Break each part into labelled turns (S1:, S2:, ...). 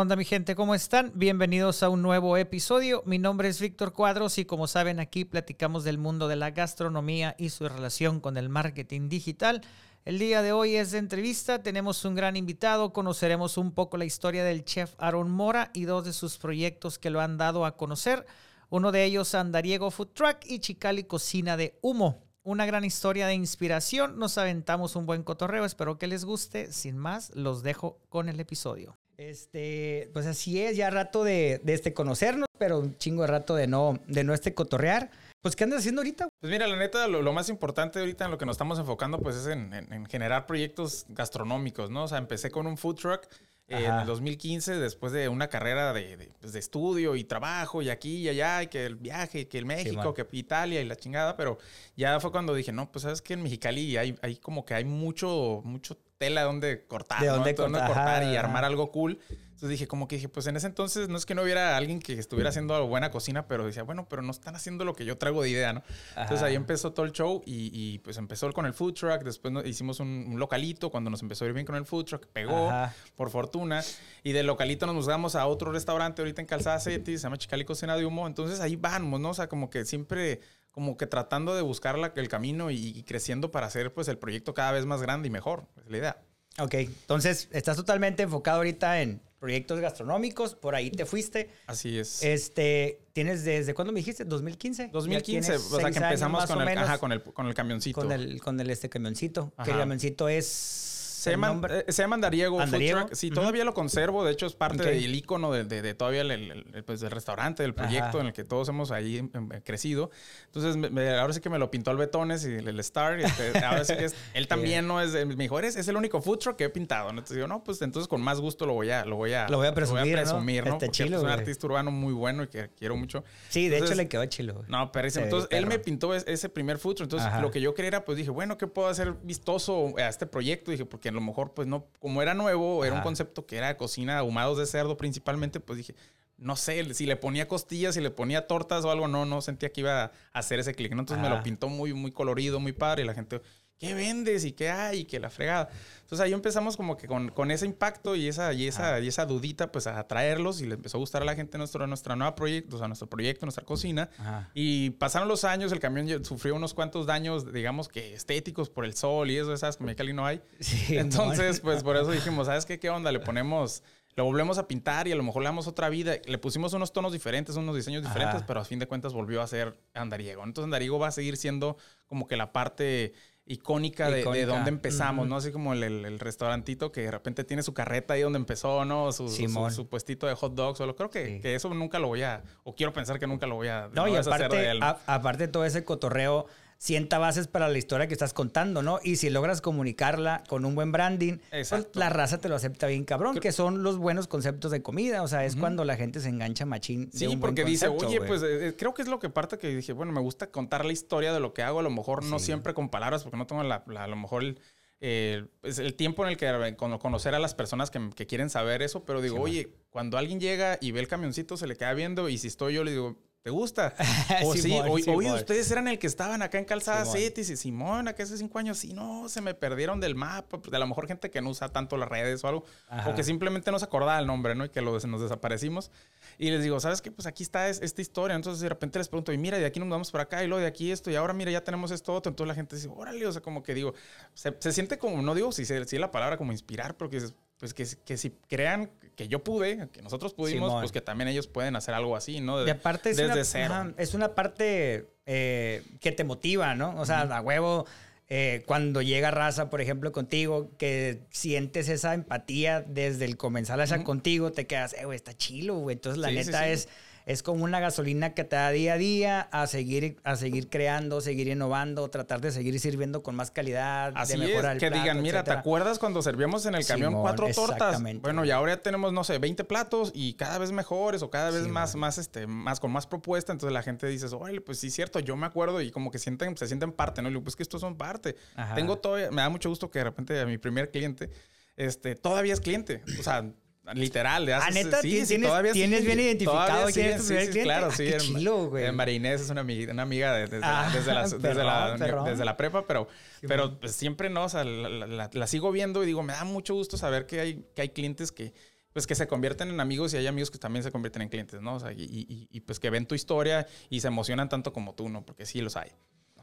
S1: Mi gente? ¿Cómo están? Bienvenidos a un nuevo episodio. Mi nombre es Víctor Cuadros y como saben aquí platicamos del mundo de la gastronomía y su relación con el marketing digital. El día de hoy es de entrevista, tenemos un gran invitado, conoceremos un poco la historia del chef Aaron Mora y dos de sus proyectos que lo han dado a conocer. Uno de ellos Andariego Food Truck y Chicali Cocina de Humo. Una gran historia de inspiración, nos aventamos un buen cotorreo, espero que les guste. Sin más, los dejo con el episodio. Este, pues así es, ya rato de, de, este conocernos, pero un chingo de rato de no, de no este cotorrear. Pues, ¿qué andas haciendo ahorita?
S2: Pues mira, la neta, lo, lo, más importante ahorita en lo que nos estamos enfocando, pues es en, en, en generar proyectos gastronómicos, ¿no? O sea, empecé con un food truck eh, en el 2015, después de una carrera de, de, pues de, estudio y trabajo, y aquí y allá, y que el viaje, que el México, sí, que Italia y la chingada, pero ya fue cuando dije, no, pues sabes que en Mexicali hay, hay como que hay mucho, mucho tela donde cortar,
S1: de
S2: ¿no?
S1: dónde,
S2: cortar,
S1: cortar
S2: y armar algo cool. Entonces dije, como que dije, pues en ese entonces no es que no hubiera alguien que estuviera haciendo buena cocina, pero decía, bueno, pero no están haciendo lo que yo traigo de idea, ¿no? Ajá. Entonces ahí empezó todo el show y, y, pues empezó con el food truck, después hicimos un, un, localito cuando nos empezó a ir bien con el food truck, pegó, Ajá. por fortuna, y del localito nos mudamos a otro restaurante ahorita en Calzada Ceti, se llama Chicali Cocina de Humo, entonces ahí vamos, ¿no? O sea, como que siempre como que tratando de buscar la, el camino y, y, creciendo para hacer pues el proyecto cada vez más grande y mejor, es la idea.
S1: Ok, entonces estás totalmente enfocado ahorita en proyectos gastronómicos, por ahí te fuiste.
S2: Así es.
S1: Este, ¿tienes desde cuándo me dijiste? ¿2015?
S2: 2015, o sea que empezamos con el, ajá, con el, con el camioncito.
S1: Con el, con el este camioncito, ajá. que el camioncito es...
S2: Se llama, eh, se llama Andariego, Truck. Sí, uh -huh. todavía lo conservo. De hecho, es parte okay. del icono de, de, de todavía el, el, el, pues, del restaurante, del proyecto Ajá. en el que todos hemos ahí em, em, crecido. Entonces, me, ahora sí que me lo pintó el Betones y el, Star. Y este, ahora sí que es, él también no es, me dijo, eres, es el único food truck que he pintado. Entonces, digo, no, pues entonces con más gusto lo voy a, lo voy a,
S1: lo voy a presumir,
S2: voy a presumir
S1: ¿no?
S2: ¿no?
S1: Está
S2: Porque
S1: chilo,
S2: es un
S1: güey.
S2: artista urbano muy bueno y que quiero mucho.
S1: Sí, de entonces, hecho le quedó chilo. Güey.
S2: No, pero ese, entonces, él me pintó ese primer food truck. Entonces, Ajá. lo que yo quería era, pues dije, bueno, ¿qué puedo hacer vistoso a este proyecto? Dije, porque a lo mejor, pues no, como era nuevo, era Ajá. un concepto que era cocina, ahumados de cerdo principalmente, pues dije, no sé, si le ponía costillas, si le ponía tortas o algo, no, no sentía que iba a hacer ese clic. ¿no? Entonces Ajá. me lo pintó muy, muy colorido, muy padre, y la gente, ¿qué vendes? ¿Y qué hay? Y que la fregada. Entonces ahí empezamos como que con, con ese impacto y esa, y, esa, y esa dudita, pues a atraerlos y le empezó a gustar a la gente nuestro, nuestra nueva proyecto, o sea, nuestro proyecto, nuestra cocina. Ajá. Y pasaron los años, el camión sufrió unos cuantos daños, digamos que estéticos por el sol y eso, ¿sabes? Como Cali no hay.
S1: Sí,
S2: Entonces, pues por eso dijimos, ¿sabes qué? ¿Qué onda? Le ponemos lo volvemos a pintar y a lo mejor le damos otra vida. Le pusimos unos tonos diferentes, unos diseños diferentes, Ajá. pero a fin de cuentas volvió a ser Andariego. Entonces Andariego va a seguir siendo como que la parte icónica, icónica. De, de, donde empezamos. ¿no? Así como el, el, el, restaurantito que de repente tiene su carreta ahí donde empezó, ¿no? Su, su, su puestito de hot dogs. O creo que, sí. que, eso nunca lo voy a, o quiero pensar que nunca lo voy a.
S1: No, y aparte, de él. A, aparte todo ese cotorreo sienta bases para la historia que estás contando, ¿no? Y si logras comunicarla con un buen branding, pues la raza te lo acepta bien cabrón, que son los buenos conceptos de comida, o sea, es uh -huh. cuando la gente se engancha machín.
S2: Sí, porque dice, oye, wey. pues eh, creo que es lo que parte que dije, bueno, me gusta contar la historia de lo que hago, a lo mejor sí. no siempre con palabras, porque no tengo la, la a lo mejor el, eh, pues el tiempo en el que conocer a las personas que, que quieren saber eso, pero digo, sí, oye, man. cuando alguien llega y ve el camioncito, se le queda viendo, y si estoy yo, le digo, ¿Te gusta? O sí, Simón, oye, ustedes eran el que estaban acá en Calzada City, y Simón, acá hace cinco años, sí, no, se me perdieron del mapa, de a lo mejor gente que no usa tanto las redes o algo, Ajá. o que simplemente no se acordaba el nombre, ¿no? Y que lo, nos desaparecimos. Y les digo, ¿sabes qué? Pues aquí está esta historia. Entonces de repente les pregunto, y mira, de aquí nos vamos para acá, y luego de aquí esto, y ahora mira, ya tenemos esto otro. Entonces la gente dice, órale, o sea, como que digo, se, se siente como, no digo si, si es la palabra como inspirar, porque pues que, que, si crean que yo pude, que nosotros pudimos, Simón. pues que también ellos pueden hacer algo así, ¿no?
S1: De, y aparte es
S2: desde
S1: una,
S2: cero.
S1: Ajá, es una parte eh, que te motiva, ¿no? O sea, uh -huh. a huevo, eh, cuando llega raza, por ejemplo, contigo, que sientes esa empatía desde el comenzar a uh -huh. contigo, te quedas, eh, güey, está chilo, güey. Entonces, la sí, neta sí, sí. es es como una gasolina que te da día a día a seguir, a seguir creando, seguir innovando, tratar de seguir sirviendo con más calidad,
S2: Así
S1: de mejorar
S2: es, que
S1: plato,
S2: digan, mira,
S1: etcétera.
S2: ¿te acuerdas cuando servíamos en el camión
S1: Simón,
S2: cuatro tortas? Bueno, y ahora ya tenemos, no sé, 20 platos y cada vez mejores o cada vez más, más, este, más, con más propuesta. Entonces la gente dice, oye, pues sí, cierto, yo me acuerdo y como que sienten, se sienten parte, ¿no? Y digo, pues que estos son parte. Ajá. Tengo todavía, me da mucho gusto que de repente a mi primer cliente, este, todavía es cliente. O sea, Literal, de
S1: hace, ah, neta, sí, sí, tienes, tienes bien identificado
S2: quién es tu
S1: primer
S2: sí,
S1: cliente.
S2: Claro,
S1: ah,
S2: sí.
S1: Chilo, güey.
S2: Es una amiga, una amiga de, desde,
S1: ah,
S2: la, desde, la,
S1: perrón,
S2: desde, la,
S1: perrón.
S2: desde la prepa, pero, pero pues, siempre no, o sea, la, sigo viendo y digo, me da mucho gusto saber que hay, que hay clientes que, pues que se convierten en amigos y hay amigos que también se convierten en clientes, ¿no? O sea, y, pues que ven tu historia y se emocionan tanto como tú, ¿no? Porque sí los hay.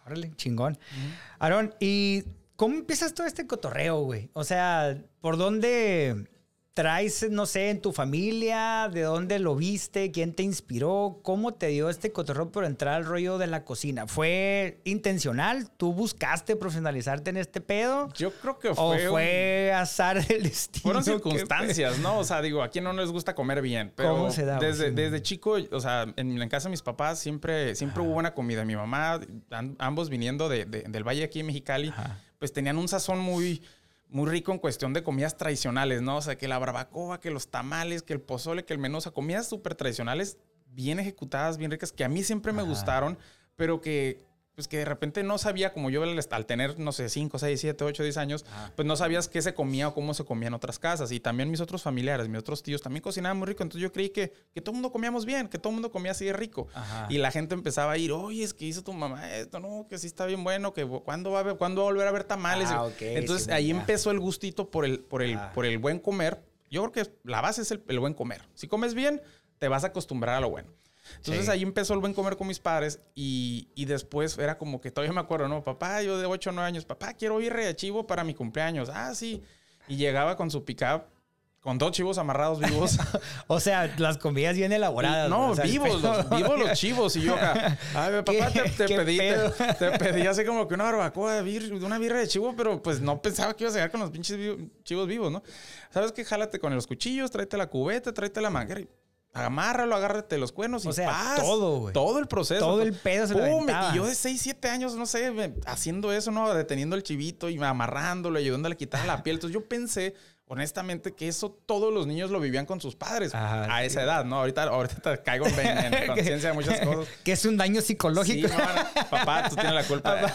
S1: Órale, chingón. Aaron, ¿y cómo empiezas todo este cotorreo, güey? O sea, ¿por dónde traes, no sé, en tu familia? ¿De dónde lo viste? ¿Quién te inspiró? ¿Cómo te dio este cotorreo por entrar al rollo de la cocina? ¿Fue intencional? ¿Tú buscaste profesionalizarte en este pedo?
S2: Yo creo que fue.
S1: ¿O fue azar del destino?
S2: Fueron circunstancias, ¿no? O sea, digo, a quién no les gusta comer bien. Pero ¿Cómo se da? Desde, desde chico, o sea, en, la casa de mis papás siempre, siempre hubo buena comida. Mi mamá, ambos viniendo de, del Valle aquí en Mexicali, pues tenían un sazón muy muy rico en cuestión de comidas tradicionales, ¿no? O sea, que la barbacoa, que los tamales, que el pozole, que el menú, o sea, comidas súper tradicionales, bien ejecutadas, bien ricas, que a mí siempre me gustaron, pero que pues que de repente no sabía, como yo al tener, no sé, 5, 6, 7, 8, 10 años, pues no sabías qué se comía o cómo se comía en otras casas. Y también mis otros familiares, mis otros tíos también cocinaban muy rico. Entonces yo creí que, que todo el mundo comíamos bien, que todo el mundo comía así de rico. Y la gente empezaba a ir, oye, es que hizo tu mamá esto, no, que sí está bien bueno, que cuándo va a, ver, ¿cuándo va a volver a ver tamales. Ah, Entonces ahí empezó el gustito por el, por, el, por el buen comer. Yo creo que la base es el, el buen comer. Si comes bien, te vas a acostumbrar a lo bueno. Entonces ahí empezó el buen comer con mis padres y, y, después era como que todavía me acuerdo, ¿no? Papá, yo de 8 o 9 años, papá, quiero ir a chivo para mi cumpleaños. Ah, sí. Y llegaba con su pickup con dos chivos amarrados vivos.
S1: o sea, las comidas bien elaboradas.
S2: no, vivos, los, vivos los chivos. Y yo acá, ay, papá, te, te pedí, te, pedí así como que una barbacoa de, una birra de chivo, pero pues no pensaba que ibas a llegar con los pinches chivos vivos, ¿no? ¿Sabes qué? Jálate con los cuchillos, tráete la cubeta, tráete la manguera amárralo, agárrate los cuernos y
S1: sea, todo, güey.
S2: Todo el proceso.
S1: Todo el pedo se Pum,
S2: Y yo de 6, 7 años, no sé, haciendo eso, ¿no? Deteniendo el chivito y amarrándolo, ayudándole a quitar la piel. Entonces yo pensé, honestamente, que eso todos los niños lo vivían con sus padres a esa edad, ¿no? Ahorita, ahorita caigo en, conciencia de muchas cosas.
S1: que es un daño psicológico.
S2: Sí, papá, tú tienes la culpa.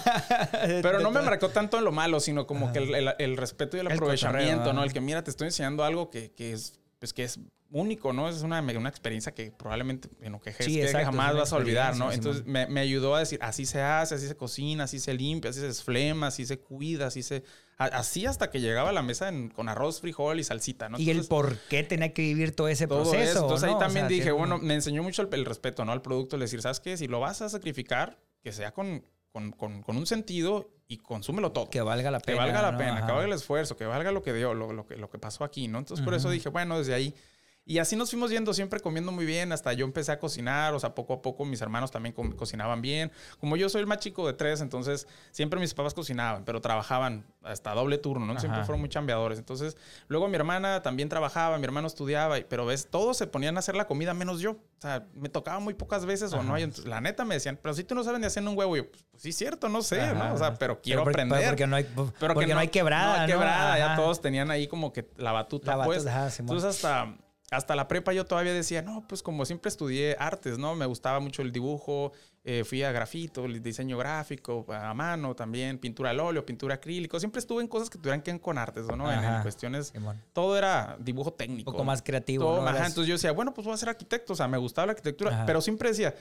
S2: Pero no me marcó tanto en lo malo, sino como que el, respeto y el, aprovechamiento, ¿no? El que, mira, te estoy enseñando algo que, que es, pues, que es único, ¿no? Es una, una experiencia que probablemente, bueno, que, jamás vas a olvidar, ¿no? Entonces me, me, ayudó a decir, así se hace, así se cocina, así se limpia, así se esflema, así se cuida, así se... Así hasta que llegaba a la mesa con arroz, frijol y salsita, ¿no?
S1: y el por qué tenía que vivir todo ese proceso.
S2: Entonces ahí también dije, bueno, me enseñó mucho el, respeto, ¿no? Al producto, el decir, ¿sabes qué? Si lo vas a sacrificar, que sea con, con, con, un sentido y consúmelo todo.
S1: Que valga la pena.
S2: Que valga la pena, que valga el esfuerzo, que valga lo que dio, lo, lo, que, lo que pasó aquí, ¿no? Entonces por eso dije, bueno, desde ahí y así nos fuimos yendo, siempre comiendo muy bien, hasta yo empecé a cocinar, o sea, poco a poco mis hermanos también cocinaban bien. Como yo soy el más chico de tres, entonces siempre mis papás cocinaban, pero trabajaban hasta doble turno, ¿no? Siempre fueron muy chambeadores. Entonces, luego mi hermana también trabajaba, mi hermano estudiaba, pero ves, todos se ponían a hacer la comida menos yo. O sea, me tocaba muy pocas veces o no. la neta me decían, pero si tú no sabes ni hacer un huevo, yo, pues, pues, sí, cierto, no sé, ¿no? O sea, pero quiero aprender.
S1: Porque no hay, pero porque no, hay quebrada.
S2: No hay quebrada, ya todos tenían ahí como que la batuta, la pues. entonces, hasta hasta la prepa yo todavía decía, no, pues como siempre estudié artes, ¿no? Me gustaba mucho el dibujo, eh, fui a grafito, el diseño gráfico, a mano también, pintura al óleo, pintura acrílico. Siempre estuve en cosas que tuvieran que ver con artes, ¿no? En, cuestiones, todo era dibujo técnico.
S1: Un poco más creativo.
S2: ¿no? Entonces yo decía, bueno, pues voy a ser arquitecto, o sea, me gustaba la arquitectura, pero siempre decía,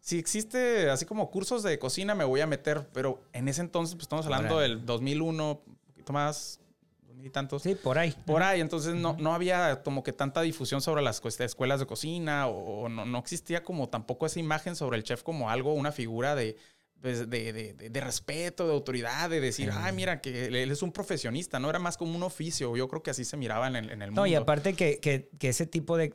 S2: si existe así como cursos de cocina, me voy a meter, pero en ese entonces, pues estamos hablando del 2001, un poquito más, y tantos.
S1: Sí, por ahí.
S2: Por ahí. Entonces no, no había como que tanta difusión sobre las escuelas de cocina o, no, no, existía como tampoco esa imagen sobre el chef como algo, una figura de, pues, de, de, de, respeto, de autoridad, de decir, ay, mira, que él es un profesionista, no era más como un oficio. Yo creo que así se miraba en el, en el mundo.
S1: No, y aparte que, que, que ese tipo de,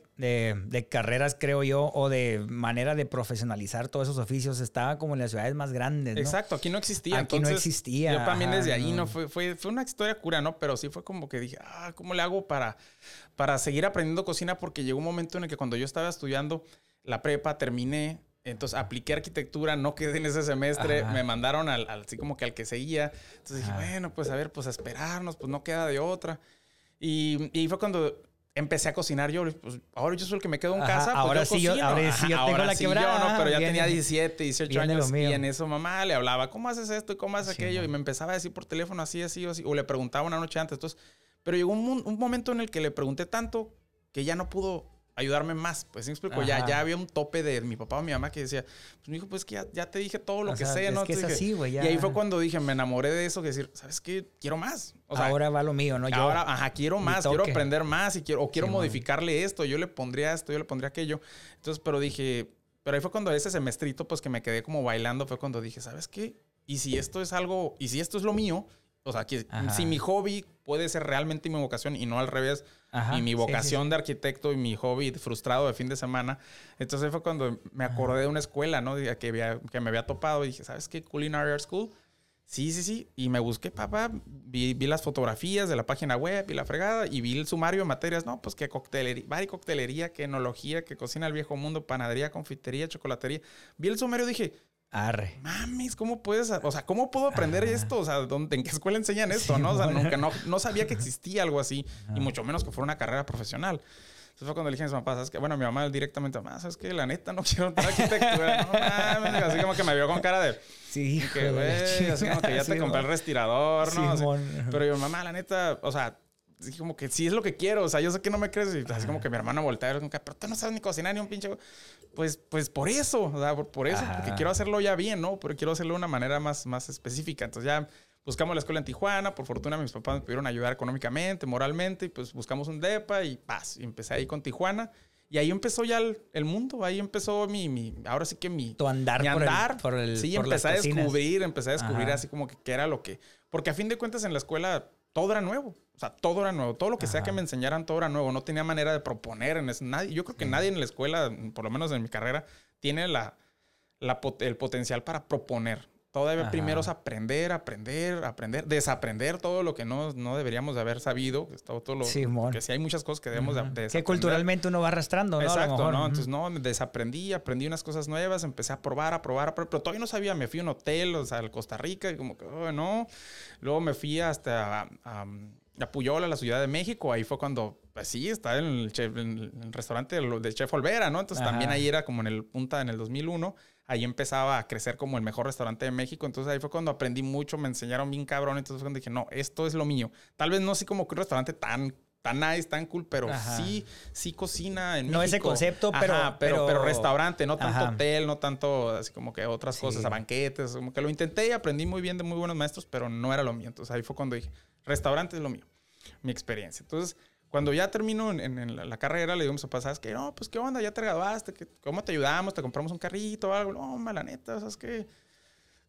S1: carreras, creo yo, o de manera de profesionalizar todos esos oficios, estaba como en las ciudades más grandes. ¿no?
S2: Exacto, aquí no existía.
S1: Aquí no existía.
S2: Yo también desde ahí, no. Fue, fue, fue una historia cura, ¿no? Pero sí fue como que dije, ah, ¿cómo le hago para, para seguir aprendiendo cocina? Porque llegó un momento en el que cuando yo estaba estudiando la prepa, terminé entonces apliqué arquitectura, no quedé en ese semestre, me mandaron al, así como que al que seguía. Entonces dije, bueno, pues a ver, pues a esperarnos, pues no queda de otra. Y, y fue cuando empecé a cocinar yo, pues ahora yo soy el que me quedo en casa. Pues
S1: ahora, sí yo, ahora sí yo, tengo la quebrada.
S2: no, pero ya tenía 17, 18 años y en eso mamá le hablaba, ¿cómo haces esto y cómo haces aquello? Y me empezaba a decir por teléfono así, así, así, o le preguntaba una noche antes. Entonces, pero llegó un, un momento en el que le pregunté tanto que ya no pudo ayudarme más. Pues, ¿sí me explico? Ya, ya había un tope de mi papá o mi mamá que decía, pues, mi hijo, pues que ya, te dije todo lo que sé, ¿no?
S1: Es así, güey.
S2: Y ahí fue cuando dije, me enamoré de eso, que decir, ¿sabes qué? Quiero más.
S1: ahora va lo mío, ¿no?
S2: Yo, ahora, ajá, quiero más, quiero aprender más y quiero, o quiero modificarle esto, yo le pondría esto, yo le pondría aquello. Entonces, pero dije, pero ahí fue cuando ese semestrito, pues que me quedé como bailando, fue cuando dije, ¿sabes qué? Y si esto es algo, y si esto es lo mío, o sea, que si mi hobby puede ser realmente mi vocación y no al revés, y mi vocación de arquitecto y mi hobby frustrado de fin de semana. Entonces fue cuando me acordé de una escuela, ¿no? Que, que me había topado y dije, ¿sabes qué? Culinary Art School. Sí, sí, sí. Y me busqué, papá, vi, las fotografías de la página web y la fregada y vi el sumario de materias, ¿no? Pues que coctelería, bar y coctelería, que enología, que cocina el viejo mundo, panadería, confitería, chocolatería. Vi el sumario y dije,
S1: Arre.
S2: Mames, ¿cómo puedes, o sea, cómo puedo aprender esto? O sea, ¿en qué escuela enseñan esto, no? O sea, nunca, no, no sabía que existía algo así, y mucho menos que fuera una carrera profesional. Entonces fue cuando le dije a mi mamá, ¿sabes qué? Bueno, mi mamá directamente, mamá, ¿sabes qué? La neta, no quiero entrar arquitectura. No mames, así como que me vio con cara de...
S1: Sí,
S2: que, güey, así como que ya te compré el respirador, ¿no? pero yo, mamá, la neta, o sea, así como que sí es lo que quiero. O sea, yo sé que no me crees. Y así como que mi hermana voltea y pero tú no sabes ni cocinar ni un pinche. Pues, pues por eso, o sea, por, eso, porque quiero hacerlo ya bien, ¿no? Pero quiero hacerlo de una manera más, más específica. Entonces ya buscamos la escuela en Tijuana. Por fortuna, mis papás me pudieron ayudar económicamente, moralmente. Y pues buscamos un DEPA y paz. Y empecé ahí con Tijuana. Y ahí empezó ya el, mundo, ahí empezó mi, mi, ahora sí que mi...
S1: Tu andar,
S2: mi andar. Por el, sí, empecé a descubrir, empecé a descubrir así como que, que era lo que... Porque a fin de cuentas en la escuela todo era nuevo. O sea, todo era nuevo. Todo lo que sea que me enseñaran, todo era nuevo. No tenía manera de proponer en eso. Nadie, yo creo que nadie en la escuela, por lo menos en mi carrera, tiene la, el potencial para proponer. Todavía primero es aprender, aprender, aprender, desaprender todo lo que no, no deberíamos de haber sabido. Todo, todo lo, que sí hay muchas cosas que debemos de,
S1: Que culturalmente uno va arrastrando, ¿no?
S2: Exacto, ¿no? Entonces, no, desaprendí, aprendí unas cosas nuevas, empecé a probar, a probar, a probar, pero todavía no sabía. Me fui a un hotel, o sea, al Costa Rica, y como que, oh, no. Luego me fui hasta a, a, Puyola, la Ciudad de México. Ahí fue cuando, pues sí, estaba en el, en el restaurante del, Chef Olvera, ¿no? Entonces también ahí era como en el punta, en el 2001 ahí empezaba a crecer como el mejor restaurante de México. Entonces ahí fue cuando aprendí mucho, me enseñaron bien cabrón. Entonces fue cuando dije, no, esto es lo mío. Tal vez no así como que un restaurante tan tan nice, tan cool, pero sí, sí cocina en
S1: No ese concepto, pero,
S2: pero, pero, restaurante, no tanto hotel, no tanto así como que otras cosas, a banquetes, como que lo intenté y aprendí muy bien de muy buenos maestros, pero no era lo mío. Entonces ahí fue cuando dije, restaurante es lo mío, mi experiencia. Entonces, cuando ya termino en, la, carrera, le digo a mis papás, ¿sabes qué? No, pues qué onda, ya te graduaste, ¿cómo te ayudamos? ¿Te compramos un carrito o algo? No, mala neta, ¿sabes qué?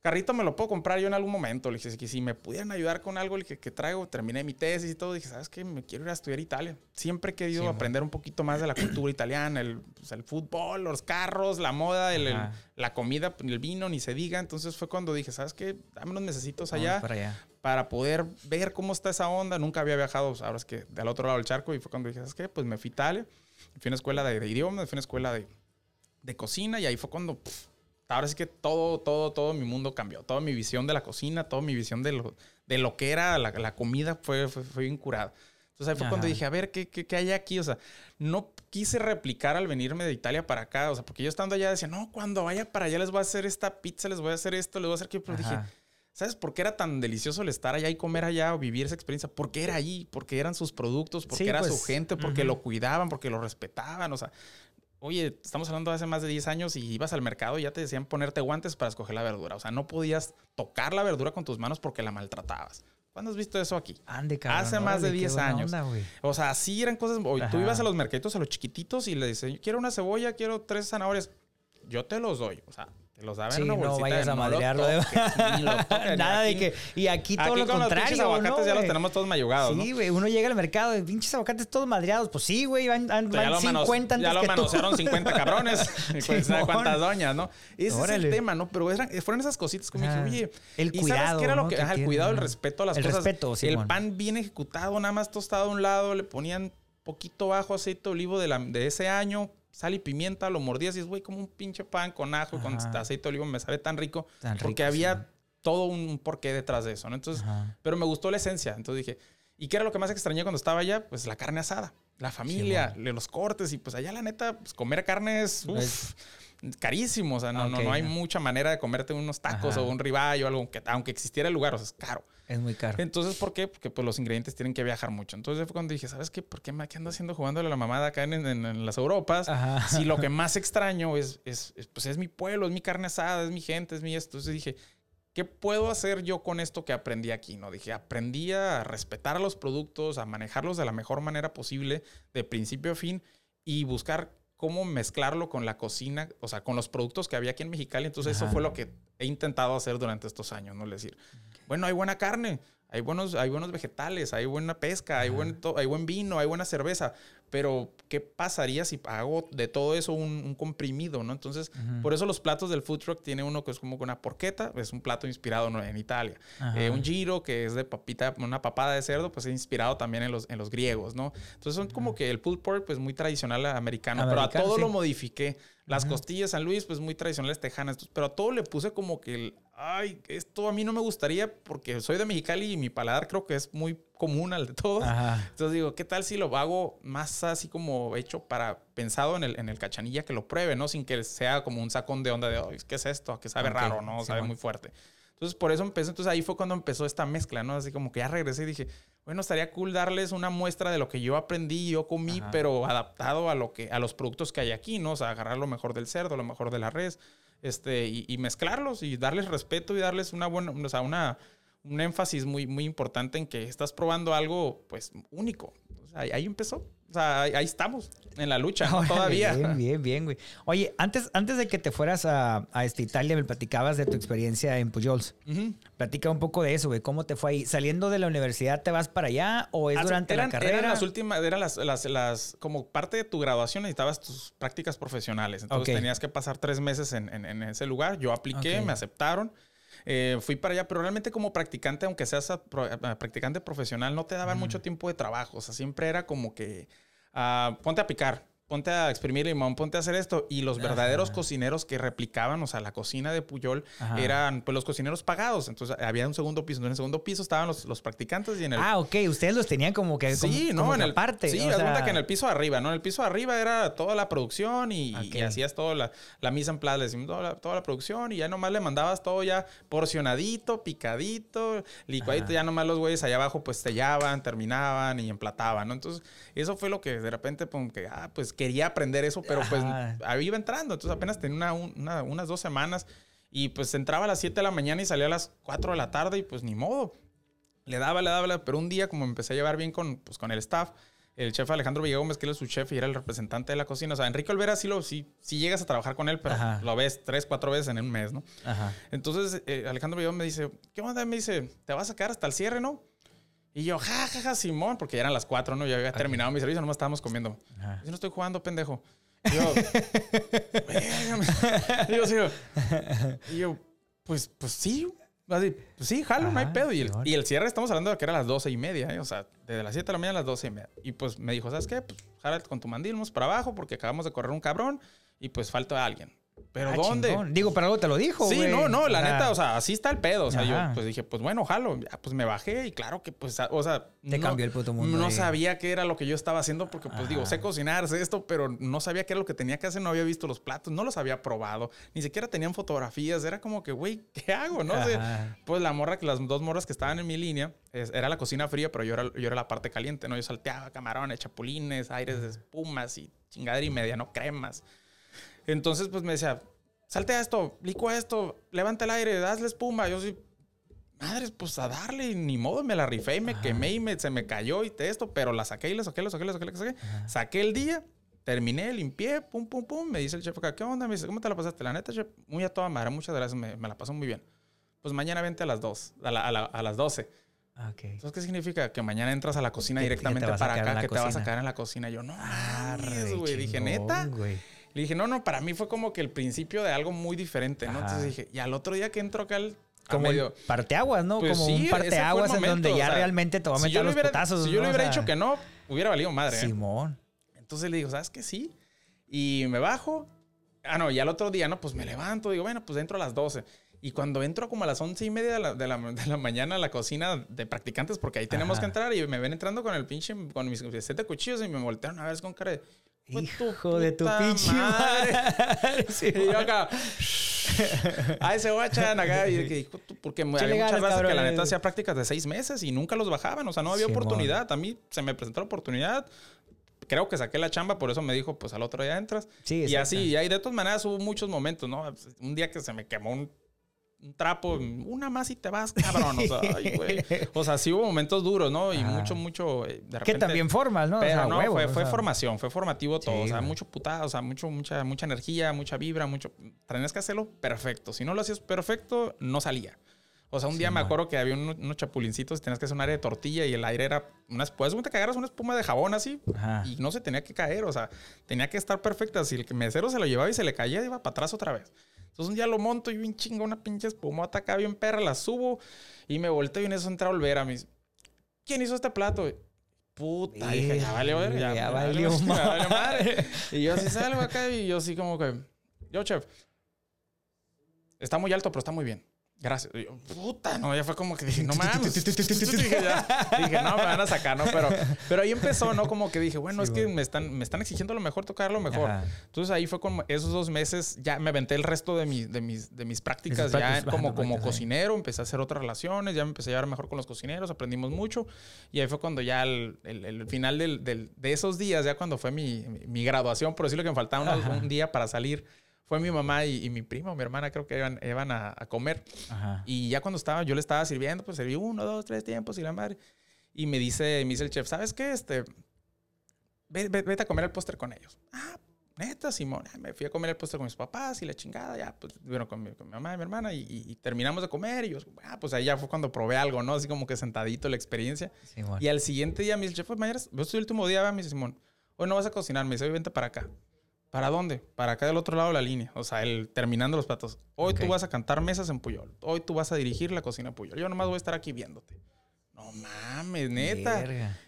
S2: Carrito me lo puedo comprar yo en algún momento. Le dije que si me pudieran ayudar con algo que, que traigo, terminé mi tesis y todo. Dije, ¿sabes qué? Me quiero ir a estudiar Italia. Siempre he querido aprender un poquito más de la cultura italiana, el, pues, el fútbol, los carros, la moda, el, la comida, el vino, ni se diga. Entonces fue cuando dije, ¿sabes qué? Dame unos necesitos allá,
S1: allá,
S2: para poder ver cómo está esa onda. Nunca había viajado, pues, ahora es que del otro lado del charco. Y fue cuando dije, ¿sabes qué? Pues me fui a Italia. Fui a una escuela de, idiomas, fui a una escuela de, de cocina y ahí fue cuando ahora sí que todo, todo, todo mi mundo cambió. Toda mi visión de la cocina, toda mi visión de lo, de lo que era la, la comida fue, fue, fue incurada. Entonces ahí fue cuando dije, a ver, ¿qué, ¿qué, qué, hay aquí? O sea, no quise replicar al venirme de Italia para acá. O sea, porque yo estando allá decía, no, cuando vaya para allá les voy a hacer esta pizza, les voy a hacer esto, les voy a hacer aquello. Pero dije, ¿sabes por qué era tan delicioso el estar allá y comer allá o vivir esa experiencia? Porque era ahí, porque eran sus productos, porque era su pues, gente, porque lo cuidaban, porque lo respetaban. O sea, Oye, estamos hablando de hace más de 10 años y ibas al mercado y ya te decían ponerte guantes para escoger la verdura. O sea, no podías tocar la verdura con tus manos porque la maltratabas. ¿Cuándo has visto eso aquí?
S1: Ande, cabrón,
S2: Hace más de 10 años. o sea, así eran cosas. tú ibas a los mercaditos, a los chiquititos y le dices, quiero una cebolla, quiero tres zanahorias. Yo te los doy. O sea, te los daban en una bolsita.
S1: No vayas a madrearlo. De... Nada de que. Y aquí todo lo contrario. Los
S2: aguacates ya los tenemos todos mayugados.
S1: Sí, güey. Uno llega al mercado de pinches aguacates todos madreados. Pues sí, güey. Van, van,
S2: van ya 50 Ya lo manosearon 50 cabrones. pues, cuántas doñas, ¿no? Ese es el tema, ¿no? Pero fueron esas cositas como dije, oye.
S1: El cuidado. ¿y sabes qué
S2: era lo que.? el cuidado, el respeto a las
S1: cosas. El respeto, sí.
S2: El pan bien ejecutado, nada más tostado a un lado. Le ponían poquito bajo aceite de olivo de, la, de ese año sal y pimienta, lo mordías y es, güey, como un pinche pan con ajo, con aceite de olivo, me sabe tan rico. porque había todo un porqué detrás de eso, ¿no? Entonces, pero me gustó la esencia. Entonces dije, ¿y qué era lo que más extrañé cuando estaba allá? Pues la carne asada. la familia, los cortes y pues allá la neta, pues comer carne es carísimo, o sea, no, no, no hay mucha manera de comerte unos tacos o un ribeye o algo, que, aunque existiera el lugar, o sea, es caro.
S1: Es muy caro.
S2: Entonces, ¿por qué? Porque pues los ingredientes tienen que viajar mucho. Entonces fue cuando dije, ¿sabes qué? ¿Por qué me ando haciendo jugando a la mamada acá en, las Europas? Si lo que más extraño es, es, pues es mi pueblo, es mi carne asada, es mi gente, es mi esto. Entonces dije, ¿qué puedo hacer yo con esto que aprendí aquí? No dije, aprendí a respetar a los productos, a manejarlos de la mejor manera posible, de principio a fin, y buscar cómo mezclarlo con la cocina, o sea, con los productos que había aquí en Mexicali. Entonces, eso fue lo que he intentado hacer durante estos años, ¿no? Es decir, bueno, hay buena carne, hay buenos, hay buenos vegetales, hay buena pesca, hay buen, hay buen vino, hay buena cerveza. Pero, ¿qué pasaría si hago de todo eso un, comprimido, no? Entonces, por eso los platos del food truck tiene uno que es como una porqueta, es un plato inspirado en Italia. Eh, un giro, que es de papita, una papada de cerdo, pues es inspirado también en los, en los griegos, ¿no? Entonces, son como que el pulled pork, pues muy tradicional americano, pero a todo lo modifiqué. Las costillas San Luis, pues muy tradicionales tejanas, pero a todo le puse como que el, ay, esto a mí no me gustaría porque soy de Mexicali y mi paladar creo que es muy común al de todos. Entonces digo, ¿qué tal si lo hago más así como hecho para, pensado en el, en el cachanilla que lo pruebe, ¿no? Sin que sea como un sacón de onda de, ¿qué es esto? Que sabe raro, ¿no? sabe muy fuerte. Entonces, por eso empezó. Entonces, ahí fue cuando empezó esta mezcla, ¿no? Así como que ya regresé y dije, bueno, estaría cool darles una muestra de lo que yo aprendí, yo comí, pero adaptado a lo que, a los productos que hay aquí, ¿no? O sea, agarrar lo mejor del cerdo, lo mejor de la res, este, y, mezclarlos y darles respeto y darles una buena, o sea, una, un énfasis muy, muy importante en que estás probando algo, pues, único. ahí, empezó. O sea, ahí, estamos, en la lucha, todavía.
S1: Bien, bien, bien, güey. Oye, antes, antes de que te fueras a, a esta Italia, me platicabas de tu experiencia en Pujols. Platica un poco de eso, güey. ¿Cómo te fue ahí? ¿Saliendo de la universidad te vas para allá o es durante la carrera?
S2: Eran las últimas, eran las, las, las, como parte de tu graduación necesitabas tus prácticas profesionales. Entonces tenías que pasar tres meses en, en, ese lugar. Yo apliqué, me aceptaron. Eh, fui para allá, pero realmente como practicante, aunque seas practicante profesional, no te daban mucho tiempo de trabajo. O sea, siempre era como que ah, ponte a picar ponte a exprimir limón, ponte a hacer esto. Y los verdaderos cocineros que replicaban, o sea, la cocina de Puyol, eran pues los cocineros pagados. Entonces había un segundo piso. En el segundo piso estaban los, los practicantes y en el...
S1: Ah, ok. Ustedes los tenían como que... Sí, ¿no? en
S2: el
S1: parte.
S2: Sí, sea... que en el piso arriba, ¿no? En el piso arriba era toda la producción y, hacías toda la, la mise en place, decimos, toda la, toda la, producción y ya nomás le mandabas todo ya porcionadito, picadito, licuadito. Ya nomás los güeyes allá abajo pues sellaban, terminaban y emplataban, ¿no? Entonces eso fue lo que de repente, que, ah, pues quería aprender eso, pero pues ahí iba entrando. Entonces apenas tenía unas dos semanas y pues entraba a las 7 de la mañana y salía a las 4 de la tarde y pues ni modo. Le daba, le daba, pero un día como empecé a llevar bien con, pues, con el staff, el chef Alejandro Villagómez, que es su chef y era el representante de la cocina. O sea, Enrique Olvera sí, lo, sí, sí llegas a trabajar con él, pero lo ves tres, cuatro veces en un mes, ¿no? Entonces, eh, Alejandro Villagómez me dice, ¿qué onda? Me dice, ¿te vas a quedar hasta el cierre, no? Y yo, ja, ja, ja, Simón, porque ya eran las cuatro, ¿no? Ya había terminado mi servicio, nomás estábamos comiendo. Yo no estoy jugando, pendejo. Y yo, y yo. Y yo, pues, pues sí. Así, pues sí, jalo, no hay pedo. Y el, y el, cierre estamos hablando de que era a las doce y media, ¿eh? O sea, desde las siete de la mañana a las doce y media. Y pues me dijo, ¿sabes qué? Pues jálate con tu mandil, vamos para abajo porque acabamos de correr un cabrón y pues falta alguien. ¿Pero ah, dónde?
S1: Digo, pero algo te lo dijo.
S2: Sí, no, no, la neta, o sea, así está el pedo. O sea, yo pues dije, pues bueno, jalo. pues me bajé y claro que, pues, o sea.
S1: Te cambió el puto mundo.
S2: No sabía qué era lo que yo estaba haciendo porque, pues digo, sé cocinar, sé esto, pero no sabía qué era lo que tenía que hacer. No había visto los platos, no los había probado, ni siquiera tenían fotografías. Era como que, güey, ¿qué hago? ¿No? pues la morra, las dos morras que estaban en mi línea, era la cocina fría, pero yo era, yo era la parte caliente, ¿no? Yo salteaba camarones, chapulines, aires de espumas y chingadera y media, ¿no? Cremas. Entonces, pues me decía, salte esto, licua esto, levanta el aire, hazle espuma. Yo sí, madres, pues a darle, ni modo, me la rifé y me quemé y me, se me cayó y esto, pero la saqué y la saqué, la saqué, la saqué, la saqué. Saqué el día, terminé, limpié, pum, pum, pum. Me dice el chef acá, ¿qué onda? Me dice, ¿cómo te la pasaste? La neta, chef, muy a toda madre, muchas gracias, me, la pasó muy bien. Pues mañana vente a las 2, a, a, las 12. Okay. Entonces, ¿qué significa? Que mañana entras a la cocina directamente para acá, que te vas a quedar en la cocina. Yo, no, ah, güey. Dije, neta. Le dije, no, no, para mí fue como que el principio de algo muy diferente, ¿no? Entonces dije, y al otro día que entro acá al
S1: como medio, parteaguas, ¿no? Pues como un parteaguas en donde ya realmente te va a meter los putazos.
S2: Si yo le hubiera dicho que no, hubiera valido madre. ¿eh?
S1: Simón.
S2: Entonces le digo, ¿sabes qué? Sí. Y me bajo. Ah, no, y al otro día, no, pues me levanto. Digo, bueno, pues entro a las 12. Y cuando entro como a las once y media de la, de la, de la mañana a la cocina de practicantes, porque ahí tenemos que entrar, y me ven entrando con el pinche, con mis set de cuchillos y me voltearon a ver con cara de...
S1: Hijo de tu pinche madre.
S2: Sí, y yo acá... Ay, se guachan acá. Y que, porque había muchas veces que la neta hacía prácticas de seis meses y nunca los bajaban. O sea, no había oportunidad. A mí se me presentó la oportunidad creo que saqué la chamba, por eso me dijo, pues al otro día entras. Sí, y así, y ahí de todas maneras hubo muchos momentos, ¿no? Un día que se me quemó un un trapo, una más y te vas, cabrón. O sea, ay, güey. O sea, sí hubo momentos duros, ¿no? Y mucho, mucho.
S1: Eh, de repente, que también formas, ¿no?
S2: Pero no, fue, fue formación, fue formativo todo. o sea, mucho putada, o sea, mucho, mucha, mucha energía, mucha vibra, mucho. Tenías que hacerlo perfecto. Si no lo hacías perfecto, no salía. O sea, un día me acuerdo que había unos, chapulincitos y tenías que hacer un área de tortilla y el aire era unas puedes que agarras una espuma de jabón así y no se tenía que caer, o sea, tenía que estar perfecta. Si el mesero se lo llevaba y se le caía, iba para atrás otra vez. Entonces un día lo monto y bien chinga una pinche espumota acá bien perra, la subo y me volteo y en eso entra a volver a mis. ¿Quién hizo este plato? Puta, dije, ya vale, ya, ya, valió, madre. Y yo así salgo acá y yo así como que, yo chef, está muy alto, pero está muy bien. Gracias. puta, no, ya fue como que dije, no mames. dije, no, me van a sacar, ¿no? Pero, pero ahí empezó, ¿no? Como que dije, bueno, es que me están, me están exigiendo lo mejor, tocar lo mejor. Entonces ahí fue como esos dos meses, ya me aventé el resto de, mi, de, mis, de mis prácticas, ya como, como cocinero, empecé a hacer otras relaciones, ya me empecé a llevar mejor con los cocineros, aprendimos mucho. Y ahí fue cuando ya el, el, final del, del, de esos días, ya cuando fue mi, mi graduación, por decirlo que me faltaba un día para salir fue mi mamá y, mi primo, mi hermana, creo que iban, iban a, comer. Y ya cuando estaba, yo le estaba sirviendo, pues serví uno, dos, tres tiempos y la madre. Y me dice, me dice el chef, ¿sabes qué? Este, vete a comer el póster con ellos. Ah, neta, Simón. Me fui a comer el póster con mis papás y la chingada, ya, pues, bueno, con mi, mamá y mi hermana y, terminamos de comer. Y yo, ah, pues ahí ya fue cuando probé algo, ¿no? Así como que sentadito la experiencia. Y al siguiente día me dice el chef, pues mañana, es el último día, me dice Simón, hoy no vas a cocinar, me dice, vente para acá. ¿Para dónde? Para acá del otro lado de la línea. O sea, el, terminando los platos. Hoy tú vas a cantar mesas en Puyol. Hoy tú vas a dirigir la cocina en Puyol. Yo nomás voy a estar aquí viéndote. No mames, neta.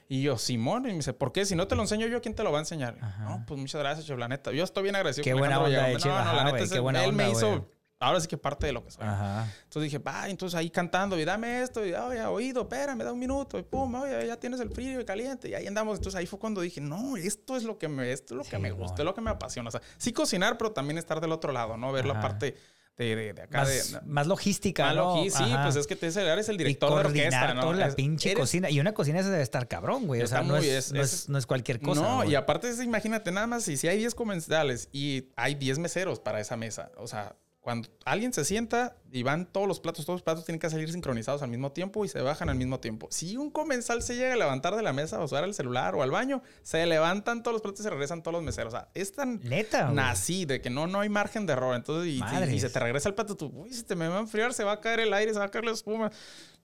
S2: Y yo, Simón, y me dice, ¿por qué? Si no te lo enseño yo, ¿quién te lo va a enseñar? No, pues muchas gracias, chef, la neta. Yo estoy bien agradecido.
S1: Qué buena onda, No, no, la neta,
S2: es, él me hizo ahora sí que parte de lo que soy. Entonces dije, va, entonces ahí cantando y dame esto, y ya oído, espérame, da un minuto, y pum, oye, ya tienes el frío y caliente, y ahí andamos. Entonces ahí fue cuando dije, no, esto es lo que me, esto es lo que me gusta, es lo que me apasiona. O sea, sí cocinar, pero también estar del otro lado, ¿no? Ver la parte de, de, acá.
S1: Más,
S2: de,
S1: más logística,
S2: ¿no? sí, pues es que te eres el director de orquesta, ¿no?
S1: toda la pinche cocina. Y una cocina esa debe estar cabrón, güey. O sea, no es, no, es, no, es, cualquier cosa.
S2: No, y aparte, imagínate nada más, si, si hay 10 comensales y hay 10 meseros para esa mesa, o sea, cuando alguien se sienta y van todos los platos, todos los platos tienen que salir sincronizados al mismo tiempo y se bajan al mismo tiempo. Si un comensal se llega a levantar de la mesa o usar el celular o al baño, se levantan todos los platos y se regresan todos los meseros. O sea, es tan
S1: neta
S2: nací de que no, no hay margen de error. Entonces, y, se te regresa el plato, tú, uy, si te me va a enfriar, se va a caer el aire, se va a caer la espuma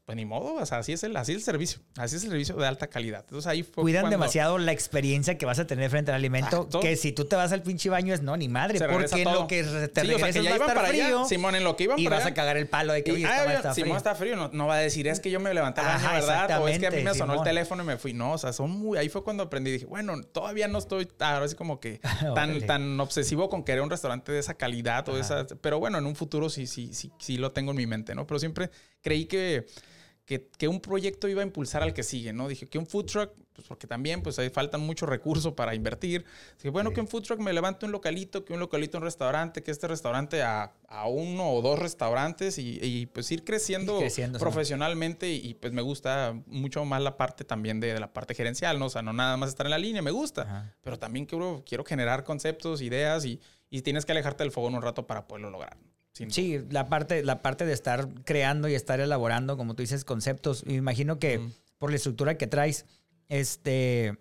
S2: pues ni modo, o sea, así es el, así es el servicio, así es el servicio de alta calidad. Entonces ahí fue
S1: Cuidan demasiado la experiencia que vas a tener frente al alimento, que si tú te vas al pinche baño es no, ni madre, porque en lo que te sí, o sea, que ya para frío,
S2: allá, Simón, en lo que iban
S1: y vas a cagar el palo de que, oye,
S2: ah, está Simón está frío, no, no, va a decir, es que yo me levanté al baño, ¿verdad? O es que a mí me sonó el teléfono y me fui. No, o sea, son muy, ahí fue cuando aprendí, dije, bueno, todavía no estoy ahora sí como que tan, tan obsesivo con querer un restaurante de esa calidad o de esa, pero bueno, en un futuro sí, sí, sí, sí lo tengo en mi mente, ¿no? Pero siempre creí que que, que, un proyecto iba a impulsar al que sigue, ¿no? Dije que un food truck, pues porque también pues ahí faltan muchos recursos para invertir. Dije, bueno, que un food truck me levante un localito, que un localito un restaurante, que este restaurante a, a uno o dos restaurantes y, y pues ir creciendo, profesionalmente y, pues me gusta mucho más la parte también de, de, la parte gerencial, ¿no? O sea, no nada más estar en la línea, me gusta, pero también quiero, quiero generar conceptos, ideas y, y tienes que alejarte del fogón un rato para poderlo lograr.
S1: Sí, la parte, la parte de estar creando y estar elaborando, como tú dices, conceptos. Me imagino que por la estructura que traes, este,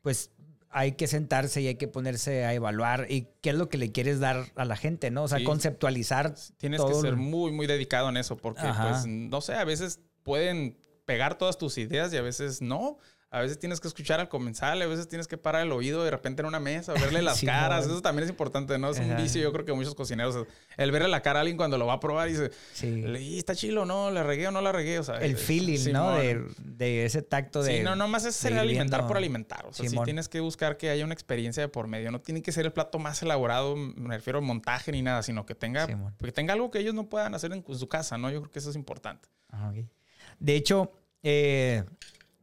S1: pues hay que sentarse y hay que ponerse a evaluar y qué es lo que le quieres dar a la gente, ¿no? O sea, conceptualizar.
S2: Tienes que ser muy, muy dedicado en eso porque, pues, no sé, a veces pueden pegar todas tus ideas y a veces no A veces tienes que escuchar al comensal, a veces tienes que parar el oído de repente en una mesa, verle las caras. Eso también es importante, ¿no? Es un vicio, yo creo que muchos cocineros. El verle la cara a alguien cuando lo va a probar y dice, sí. está chilo, ¿no? ¿Le regué o no la regué? O sea,
S1: el feeling, ¿no? De, ese tacto de.
S2: Sí, no, no más es ser alimentar por alimentar. O sea, sí tienes que buscar que haya una experiencia de por medio. No tiene que ser el plato más elaborado, me refiero a montaje ni nada, sino que tenga, que tenga algo que ellos no puedan hacer en, su casa, ¿no? Yo creo que eso es importante.
S1: De hecho, eh,